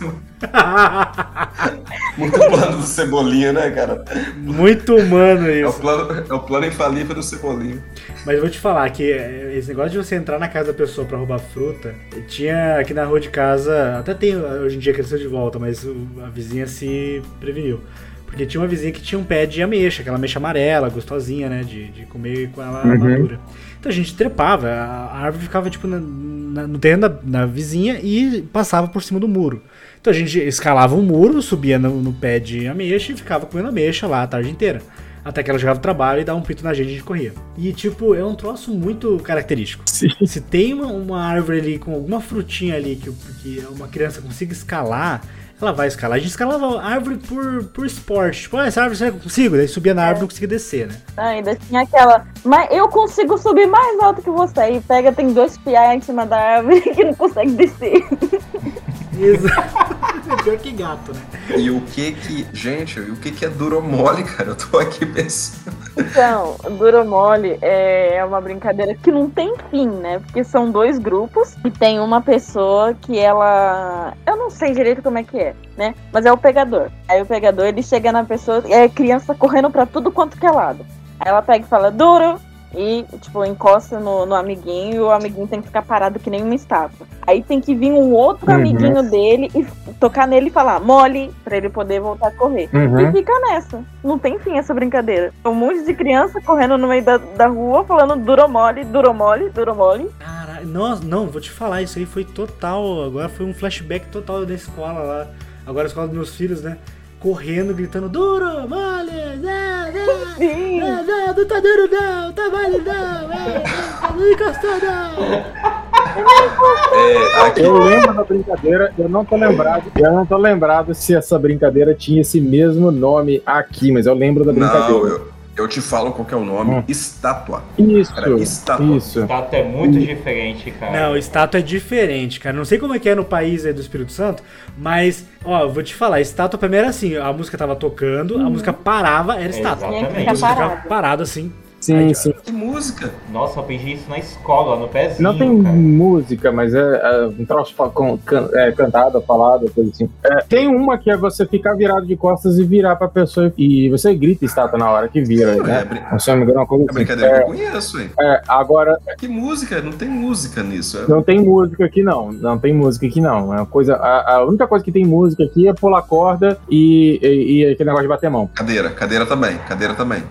muito plano do Cebolinha, né, cara? Muito humano É o isso. plano, é o plano infalível do Cebolinha. Mas eu vou te falar que é, esse negócio de você entrar na casa da pessoa pra roubar fruta, tinha aqui na rua de casa, até tem, hoje em dia cresceu de volta, mas a vizinha se preveniu. Porque tinha uma vizinha que tinha um pé de ameixa, aquela ameixa amarela, gostosinha, né? De, de comer com ela Uhum. madura. Então a gente trepava, a a árvore ficava tipo na- na- no terreno da, da vizinha e passava por cima do muro. Então a gente escalava o muro, subia no, no pé de ameixa e ficava comendo ameixa lá a tarde inteira. Até que ela chegava do trabalho e dava um pito na gente e a gente corria. E, tipo, é um troço muito característico. Sim. Se tem uma, uma árvore ali com alguma frutinha ali que, que uma criança consiga escalar, ela vai escalar. A gente escalava a árvore por, por esporte. Tipo, ah, essa árvore será que eu consigo? Daí subia na árvore e não conseguia descer, né? Ainda tinha aquela. Mas eu consigo subir mais alto que você. E pega, tem dois piá em cima da árvore que não consegue descer. Exato. É pior que gato, né? E o que que. Gente, e o que que é duro mole, cara? Eu tô aqui pensando. Então, duro mole é uma brincadeira que não tem fim, né? Porque são dois grupos e tem uma pessoa que ela. Eu não sei direito como é que é, né? Mas é o pegador. Aí o pegador ele chega na pessoa, é criança correndo pra tudo quanto que é lado. Aí ela pega e fala, duro! E, tipo, encosta no, no amiguinho e o amiguinho tem que ficar parado que nem uma estátua. Aí tem que vir um outro Uhum. amiguinho dele e tocar nele e falar mole, pra ele poder voltar a correr. E Uhum. fica nessa. Não tem fim essa brincadeira. Um monte de criança correndo no meio da, da rua falando duro mole, duro mole, duro mole. Caralho, nossa, não, vou te falar, isso aí foi total. Agora foi um flashback total da escola lá. Agora a escola dos meus filhos, né? Correndo, gritando, duro, mole, não, não, Sim. não, não, não tá duro não, tá mole não, é, é, não encostou não. É, aqui, Eu lembro da brincadeira, eu não tô lembrado. Eu não tô lembrado se essa brincadeira tinha esse mesmo nome aqui, mas eu lembro da não, brincadeira. eu, eu te falo qual que é o nome. Hum. Estátua. Isso, Era estátua. isso. Tato é muito diferente, cara. Não, estátua é diferente, cara. Não sei como é que é no país aí do Espírito Santo, mas, ó, eu vou te falar, estátua pra mim era assim, a música tava tocando, a música parava, era estátua. Exatamente. A música ficava parado assim. Sim, Aí, sim. Que música. Nossa, eu aprendi isso na escola, no pezinho, Não tem cara. música, mas é, é um troço com, can, é, cantada, falada, coisa assim. É, tem uma que é você ficar virado de costas e virar pra pessoa e você grita estátua na hora que vira, É, né? brin- Se eu não me engano, é uma coisa é assim. brincadeira que eu É, conheço, hein? é, agora, Que música? Não tem música nisso. É- não tem música aqui não. Não tem música aqui não. É uma coisa, a, a única coisa que tem música aqui é pular corda e, e, e aquele negócio de bater mão. Cadeira, cadeira também, cadeira também.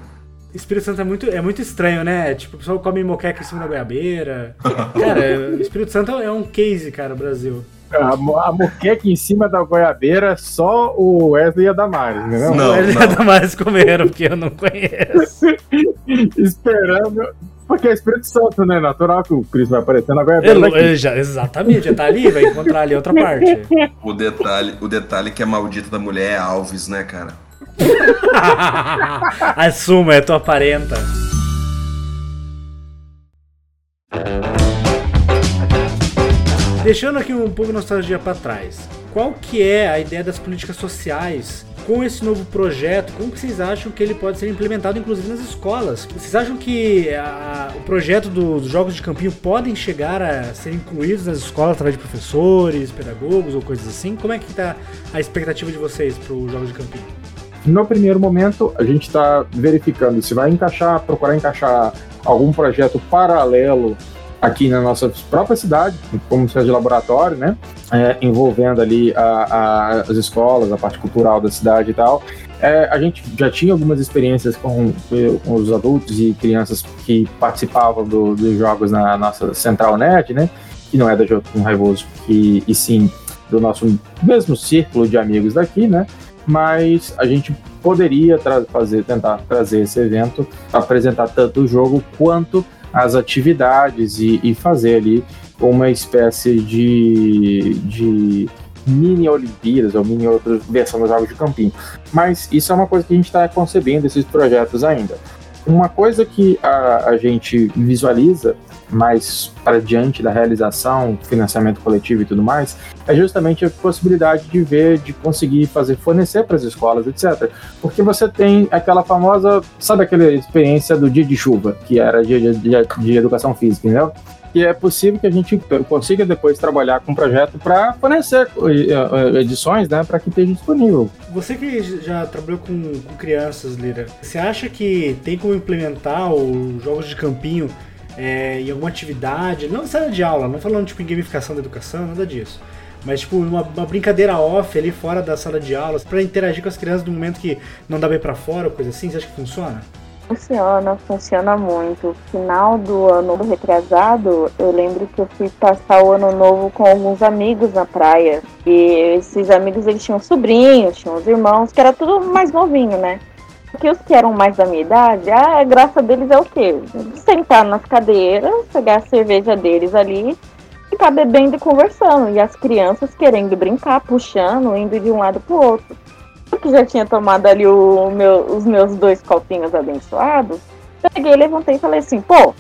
Espírito Santo é muito, é muito estranho, né? Tipo, o pessoal come moqueca em cima da goiabeira. Cara, o Espírito Santo é um case, cara, o Brasil. A, mo- a moqueca em cima da goiabeira, só o Wesley e a Damares, entendeu? Não, Eles não. ainda mais comeram, porque eu não conheço. Esperando. Porque é Espírito Santo, né? Natural que o Cristo vai aparecer na goiabeira Ele- daqui. ele já- exatamente, já tá ali, vai encontrar ali outra parte. O detalhe, o detalhe que a maldita da mulher é Alves, né, cara? Assuma, é tua parenta. Deixando aqui um pouco de nostalgia para trás, qual que é a ideia das políticas sociais com esse novo projeto? Como que vocês acham que ele pode ser implementado, inclusive nas escolas? Vocês acham que a- o projeto do- dos jogos de campinho podem chegar a ser incluídos nas escolas através de professores, pedagogos ou coisas assim? Como é que está a expectativa de vocês para os jogos de campinho? No primeiro momento, a gente está verificando se vai encaixar, procurar encaixar algum projeto paralelo aqui na nossa própria cidade, como se fosse de laboratório, né? É, envolvendo ali a- a- as escolas, a parte cultural da cidade e tal. É, a gente já tinha algumas experiências com, com os adultos e crianças que participavam do- dos jogos na nossa Central Nerd, né? Que não é da Jotun Raivoso, que, e sim do nosso mesmo círculo de amigos daqui, né? Mas a gente poderia tra- fazer, tentar trazer esse evento, apresentar tanto o jogo quanto as atividades e, e fazer ali uma espécie de, de mini Olimpíadas ou mini outra versão dos Jogos de Campinho. Mas isso é uma coisa que a gente está concebendo esses projetos ainda. Uma coisa que a, a gente visualiza mais para diante da realização, financiamento coletivo e tudo mais, é justamente a possibilidade de ver, de conseguir fazer, fornecer para as escolas, etc. Porque você tem aquela famosa, sabe aquela experiência do dia de chuva, que era dia de, de, de educação física, entendeu? E é possível que a gente consiga depois trabalhar com um projeto para fornecer eh, edições, né, para que esteja disponível. Você que já trabalhou com, com crianças, Lira, você acha que tem como implementar os jogos de campinho é, em alguma atividade, não sala de aula, não falando tipo em gamificação da educação, nada disso. Mas tipo, uma, uma brincadeira off ali fora da sala de aulas para interagir com as crianças no momento que não dá bem para fora, coisa assim, você acha que funciona? Funciona, funciona muito. Final do ano retrasado, eu lembro que eu fui passar o ano novo com alguns amigos na praia. E esses amigos eles tinham sobrinhos, tinham os irmãos, que era tudo mais novinho, né? Porque os que eram mais da minha idade, a graça deles é o quê? Sentar nas cadeiras, pegar a cerveja deles ali, ficar bebendo e conversando. E as crianças querendo brincar, puxando, indo de um lado pro outro. Eu que já tinha tomado ali o meu, os meus dois copinhos abençoados, peguei, levantei e falei assim, pô,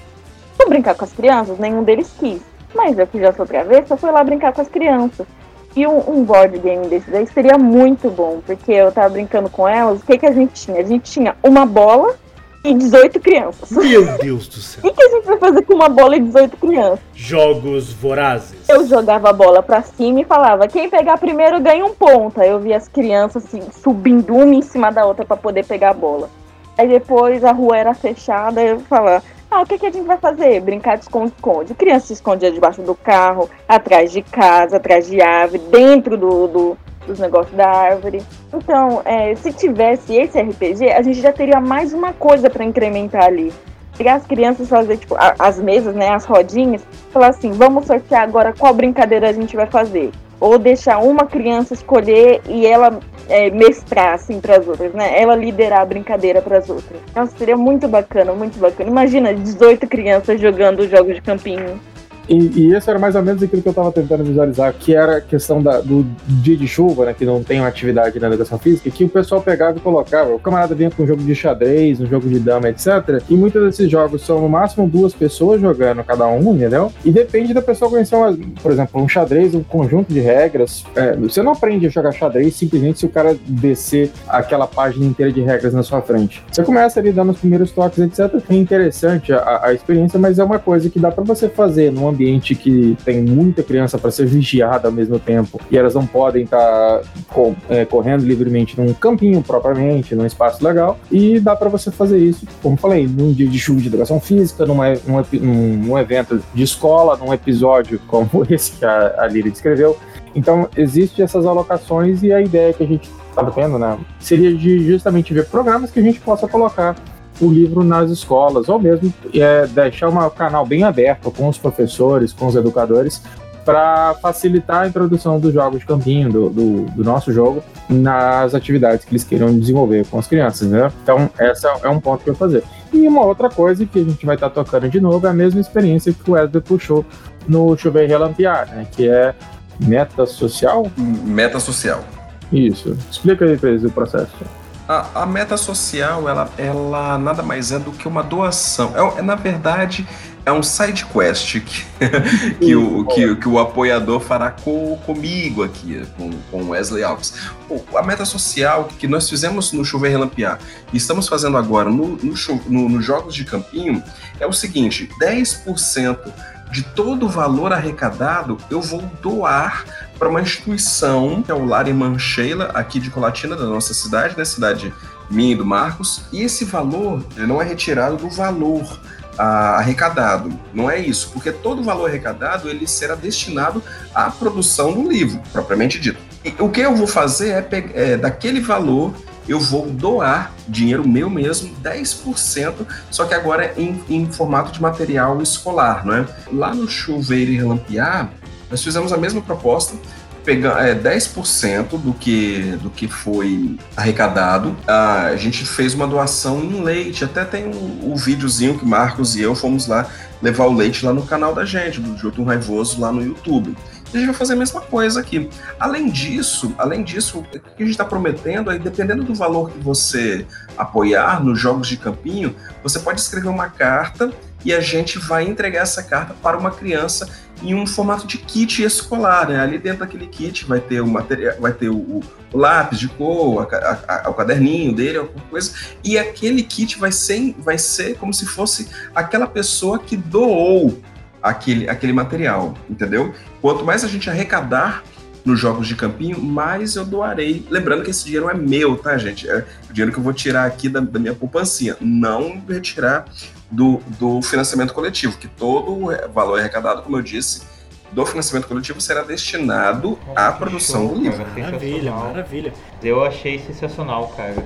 vou brincar com as crianças? Nenhum deles quis. Mas eu que já sou travessa, fui lá brincar com as crianças. E um, um board game desse daí seria muito bom, porque eu tava brincando com elas, o que, que a gente tinha? A gente tinha uma bola e 18 crianças. O Meu Deus do céu. que, que a gente vai fazer com uma bola e 18 crianças? Jogos vorazes. Eu jogava a bola pra cima e falava, quem pegar primeiro ganha um ponto. Aí eu via as crianças assim, subindo uma em cima da outra pra poder pegar a bola. Aí depois a rua era fechada, eu falava, ah, o que, que a gente vai fazer? Brincar de esconde-esconde. Criança se escondia debaixo do carro, atrás de casa, atrás de árvore, dentro do, do- dos negócios da árvore. Então, é, se tivesse esse RPG, a gente já teria mais uma coisa pra incrementar ali. Pegar as crianças, fazer tipo, a- as mesas, né, as rodinhas, falar assim, vamos sortear agora qual brincadeira a gente vai fazer. Ou deixar uma criança escolher e ela é, mestrar, assim, pras outras, né? Ela liderar a brincadeira pras outras. Nossa, seria muito bacana, muito bacana. Imagina 18 crianças jogando jogos de campinho. E, e esse era mais ou menos aquilo que eu estava tentando visualizar, que era a questão da, do dia de chuva, né, que não tem uma atividade na educação física, que o pessoal pegava e colocava. O camarada vinha com um jogo de xadrez, um jogo de dama, etc. E muitos desses jogos são no máximo duas pessoas jogando cada um, entendeu? E depende da pessoa conhecer, uma, por exemplo, um xadrez, um conjunto de regras. É, você não aprende a jogar xadrez simplesmente se o cara descer aquela página inteira de regras na sua frente. Você começa ali dando os primeiros toques, etc. É interessante a, a experiência, mas é uma coisa que dá para você fazer num ambiente que tem muita criança para ser vigiada ao mesmo tempo e elas não podem estar tá é, correndo livremente num campinho propriamente, num espaço legal. E dá para você fazer isso, como falei, num dia de chuva de educação física, numa, num, num, evento de escola, num episódio como esse que a, a Lili descreveu. Então, existem essas alocações e a ideia que a gente estava tendo, né, seria de justamente ver programas que a gente possa colocar o livro nas escolas, ou mesmo é, deixar um canal bem aberto com os professores, com os educadores, para facilitar a introdução dos jogos de campinho, do, do, do, nosso jogo, nas atividades que eles queiram desenvolver com as crianças, né? Então, essa é um ponto que eu vou fazer. E uma outra coisa que a gente vai estar tá tocando de novo é a mesma experiência que o Wesley puxou no Chover Relampiar, né? Que é meta social? Meta social. Isso. Explica aí para eles o processo. A, a, meta social, ela, ela nada mais é do que uma doação. É, é na verdade, é um side quest que, que, o, que, que, o apoiador fará com, comigo aqui, com, com Wesley Alves. A meta social que nós fizemos no Chover Relampiar e estamos fazendo agora no, no, no, no Jogos de Campinho é o seguinte: 10% de todo o valor arrecadado eu vou doar para uma instituição, que é o Lar Irmã Sheila, aqui de Colatina, da nossa cidade, né? Cidade minha e do Marcos. E esse valor não é retirado do valor arrecadado. Não é isso, porque todo o valor arrecadado ele será destinado à produção do livro, propriamente dito. E o que eu vou fazer é, é daquele valor eu vou doar dinheiro meu mesmo, 10%, só que agora em, em formato de material escolar, não é? Lá no Chuveiro e Relampiar, nós fizemos a mesma proposta, pegando é, 10% do que, do que foi arrecadado. A gente fez uma doação em leite. Até tem um, um videozinho que Marcos e eu fomos lá levar o leite lá no canal da gente, do Jotun Raivoso, lá no YouTube. E a gente vai fazer a mesma coisa aqui. Além disso, além disso, o que a gente está prometendo é, dependendo do valor que você apoiar nos jogos de campinho, você pode escrever uma carta e a gente vai entregar essa carta para uma criança em um formato de kit escolar, né? Ali dentro daquele kit vai ter o material, vai ter o, o lápis de cor, a, a, a, o caderninho dele, alguma coisa, e aquele kit vai ser, vai ser como se fosse aquela pessoa que doou aquele, aquele material, entendeu? Quanto mais a gente arrecadar nos jogos de campinho, mais eu doarei. Lembrando que esse dinheiro é meu, tá, gente? É o dinheiro que eu vou tirar aqui da, da minha poupancinha, não retirar do, do financiamento coletivo, que todo o valor arrecadado, como eu disse, do financiamento coletivo será destinado à produção show, do livro. Cara, maravilha, maravilha. Eu achei sensacional, cara.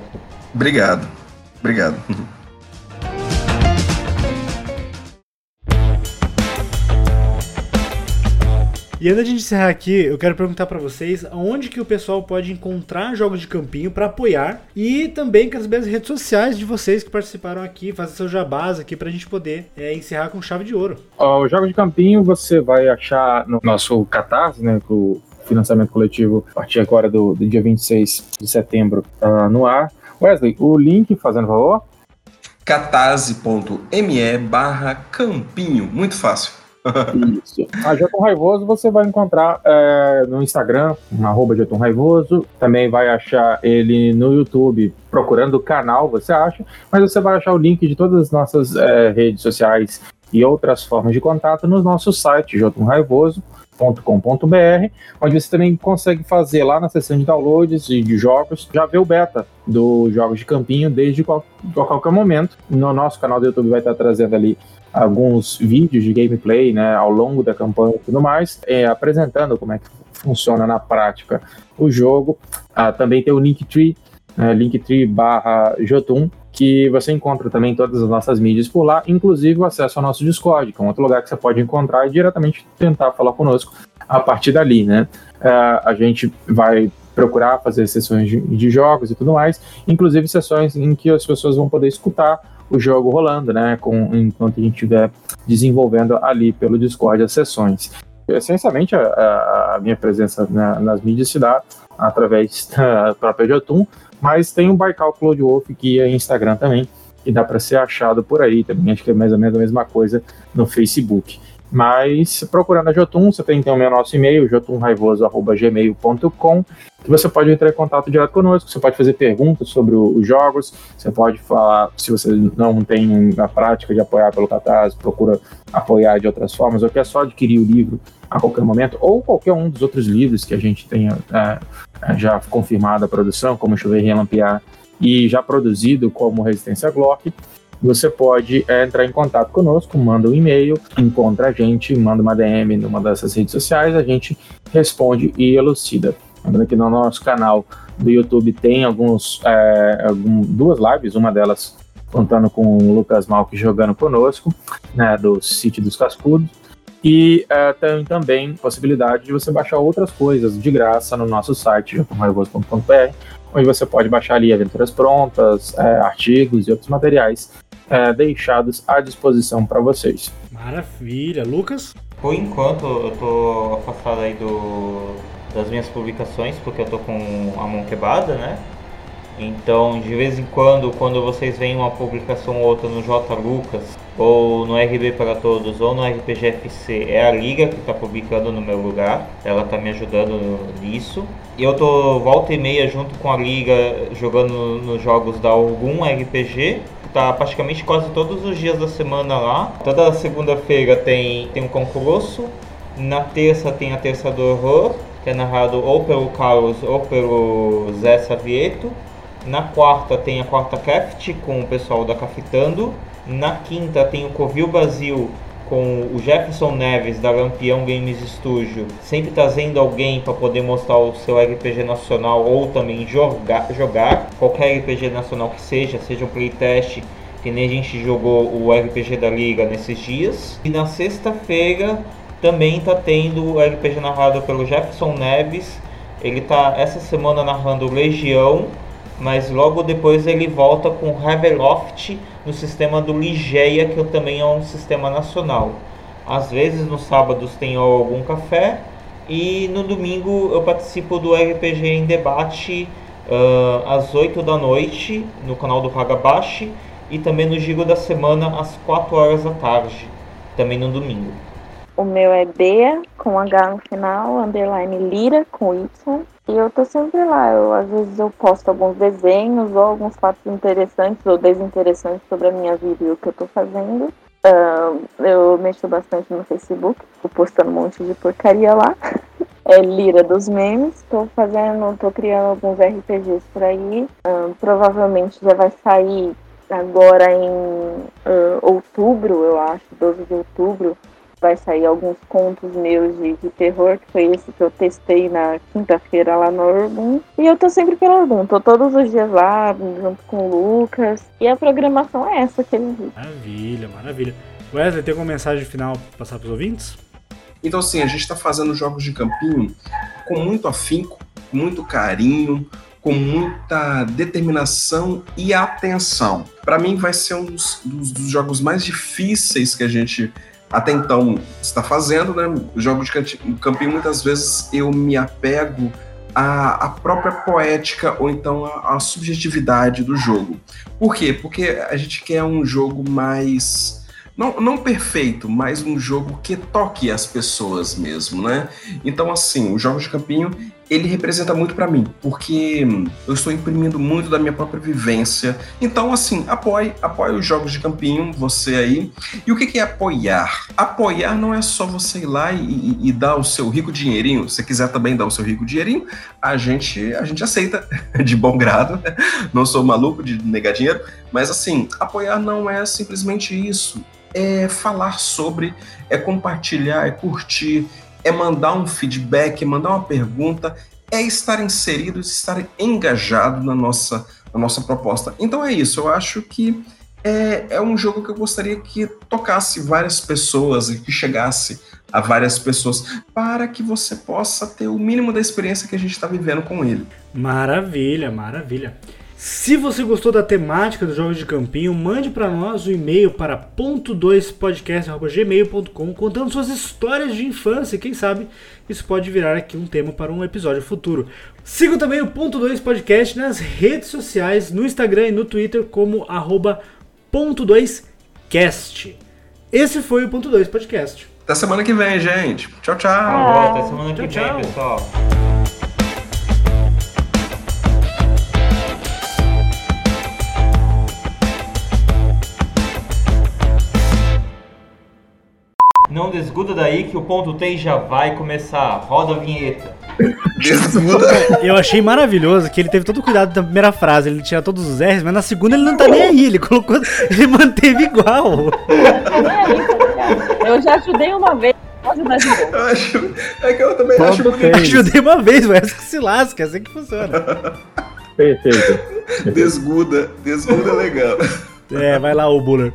Obrigado. Obrigado. E antes de encerrar aqui, eu quero perguntar para vocês onde que o pessoal pode encontrar jogos de campinho para apoiar e também quero saber as redes sociais de vocês que participaram aqui, fazer seu jabás aqui para a gente poder é, encerrar com chave de ouro. O jogo de campinho você vai achar no nosso Catarse, né, com o financiamento coletivo a partir agora do, do dia 26 de setembro uh, no ar. Wesley, o link, fazendo favor? catarse.me barra campinho, muito fácil. Isso. A Jeton Raivoso você vai encontrar é, no Instagram, arroba Jeton Raivoso. Também vai achar ele no YouTube, procurando o canal, você acha. Mas você vai achar o link de todas as nossas é, redes sociais e outras formas de contato no nosso site, jotunraivoso.com.br, onde você também consegue fazer lá na seção de downloads e de jogos, já ver o beta dos jogos de campinho desde qual, qualquer momento. No nosso canal do YouTube vai estar trazendo ali alguns vídeos de gameplay né, ao longo da campanha e tudo mais, é, apresentando como é que funciona na prática o jogo. Ah, também tem o Linktree, né, Linktree barra Jotun, que você encontra também todas as nossas mídias por lá, inclusive o acesso ao nosso Discord, que é um outro lugar que você pode encontrar e diretamente tentar falar conosco a partir dali, né? Uh, a gente vai procurar fazer sessões de, de, jogos e tudo mais, inclusive sessões em que as pessoas vão poder escutar o jogo rolando, né? Com, enquanto a gente estiver desenvolvendo ali pelo Discord as sessões. Essencialmente, a, a minha presença na, nas mídias se dá através da própria Jotun, mas tem o Baikal Cloud Wolf que é Instagram também, e dá para ser achado por aí também. Acho que é mais ou menos a mesma coisa no Facebook. Mas procurando a Jotun, você tem então o meu nosso e-mail, jotunraivoso.gmail.com, que você pode entrar em contato direto conosco, você pode fazer perguntas sobre os jogos, você pode falar, se você não tem a prática de apoiar pelo Catarse, procura apoiar de outras formas, ou quer só adquirir o livro a qualquer momento, ou qualquer um dos outros livros que a gente tenha é, é já confirmado a produção, como Chover e e já produzido como Resistência Glock, você pode é, entrar em contato conosco, manda um e-mail, encontra a gente, manda uma DM numa dessas redes sociais, a gente responde e elucida. Lembrando que no nosso canal do YouTube tem alguns, é, algum, duas lives, uma delas contando com o Lucas Malk jogando conosco, né, do Sítio dos Cascudos, e é, tem também possibilidade de você baixar outras coisas de graça no nosso site, japonraivoso.com.br, onde você pode baixar ali aventuras prontas, é, artigos e outros materiais é, deixados à disposição para vocês. Maravilha, Lucas? Por enquanto eu tô afastado aí do, das minhas publicações porque eu tô com a mão quebrada, né? Então, de vez em quando, quando vocês veem uma publicação ou outra no J Lucas, ou no RB para Todos, ou no RPGFC, é a Liga que está publicando no meu lugar. Ela está me ajudando nisso. E eu tô volta e meia junto com a Liga jogando nos jogos da algum RPG tá praticamente quase todos os dias da semana lá. Toda segunda-feira tem, tem um concurso. Na terça tem a Terça do Horror, que é narrado ou pelo Carlos ou pelo Zé Savieto. Na quarta tem a Quarta Craft com o pessoal da Cafitando. Na quinta tem o Covil Brasil com o Jefferson Neves da Lampião Games Studio, sempre trazendo alguém para poder mostrar o seu RPG nacional ou também jogar, jogar qualquer RPG nacional que seja, seja um playtest, que nem a gente jogou o RPG da Liga nesses dias. E na sexta-feira também está tendo o RPG narrado pelo Jefferson Neves. Ele está essa semana narrando Legião, mas logo depois ele volta com Reveloft no sistema do Ligeia, que também é um sistema nacional. Às vezes nos sábados tem algum café e no domingo eu participo do RPG em debate uh, às 8 da noite no canal do Hagabashi e também no Giro da Semana às 4 horas da tarde, também no domingo. O meu é Bea, com H no final, underline Lira, com Y. E eu tô sempre lá. Eu, às vezes eu posto alguns desenhos ou alguns fatos interessantes ou desinteressantes sobre a minha vida e o que eu tô fazendo. Uh, eu mexo bastante no Facebook, tô postando um monte de porcaria lá. é Lira dos Memes. Tô fazendo, tô criando alguns RPGs por aí. Uh, provavelmente já vai sair agora em uh, outubro, eu acho, 12 de outubro, vai sair alguns contos meus de, de, terror, que foi esse que eu testei na quinta-feira lá no Urbum. E eu tô sempre pelo Urbum, tô todos os dias lá, junto com o Lucas. E a programação é essa que ele viu. Maravilha, maravilha. Wesley, tem alguma mensagem final pra passar pros ouvintes? Então, assim, a gente está fazendo jogos de campinho com muito afinco, com muito carinho, com muita determinação e atenção. Para mim, vai ser um dos, dos, dos, jogos mais difíceis que a gente até então está fazendo, né? Jogos de campinho, muitas vezes eu me apego à, à própria poética ou então à, à subjetividade do jogo. Por quê? Porque a gente quer um jogo mais não, não perfeito, mas um jogo que toque as pessoas mesmo, né? Então, assim, o Jogos de Campinho, ele representa muito para mim, porque eu estou imprimindo muito da minha própria vivência. Então, assim, apoie, apoie os Jogos de Campinho, você aí. E o que é apoiar? Apoiar não é só você ir lá e, e, e dar o seu rico dinheirinho. Se quiser também dar o seu rico dinheirinho, a gente, a gente aceita de bom grado. Não sou maluco de negar dinheiro, mas assim, apoiar não é simplesmente isso é falar sobre, é compartilhar, é curtir, é mandar um feedback, é mandar uma pergunta, é estar inserido, estar engajado na nossa, na nossa proposta. Então é isso, eu acho que é, é um jogo que eu gostaria que tocasse várias pessoas e que chegasse a várias pessoas para que você possa ter o mínimo da experiência que a gente está vivendo com ele. Maravilha, maravilha. Se você gostou da temática dos jogos de campinho, mande para nós o um e-mail para ponto2podcast.gmail.com contando suas histórias de infância. Quem sabe isso pode virar aqui um tema para um episódio futuro. Siga também o Ponto 2 Podcast nas redes sociais, no Instagram e no Twitter como arroba ponto 2cast. Esse foi o Ponto 2 Podcast. Até semana que vem, gente. Tchau, tchau. Ah, até semana que tchau, vem, tchau. pessoal. Não desgruda daí que o ponto T já vai começar. Roda a vinheta. Desmuda. Eu achei maravilhoso que ele teve todo o cuidado na primeira frase, ele tinha todos os R's, mas na segunda ele não tá nem aí, ele colocou, ele manteve igual. Eu já ajudei uma vez. Eu acho. É que eu também Ponto acho bonito. Ajudei uma vez, mas que se lasca, é assim que funciona. Perfeito. Desguda. Desguda é legal. É, vai lá, o Buller.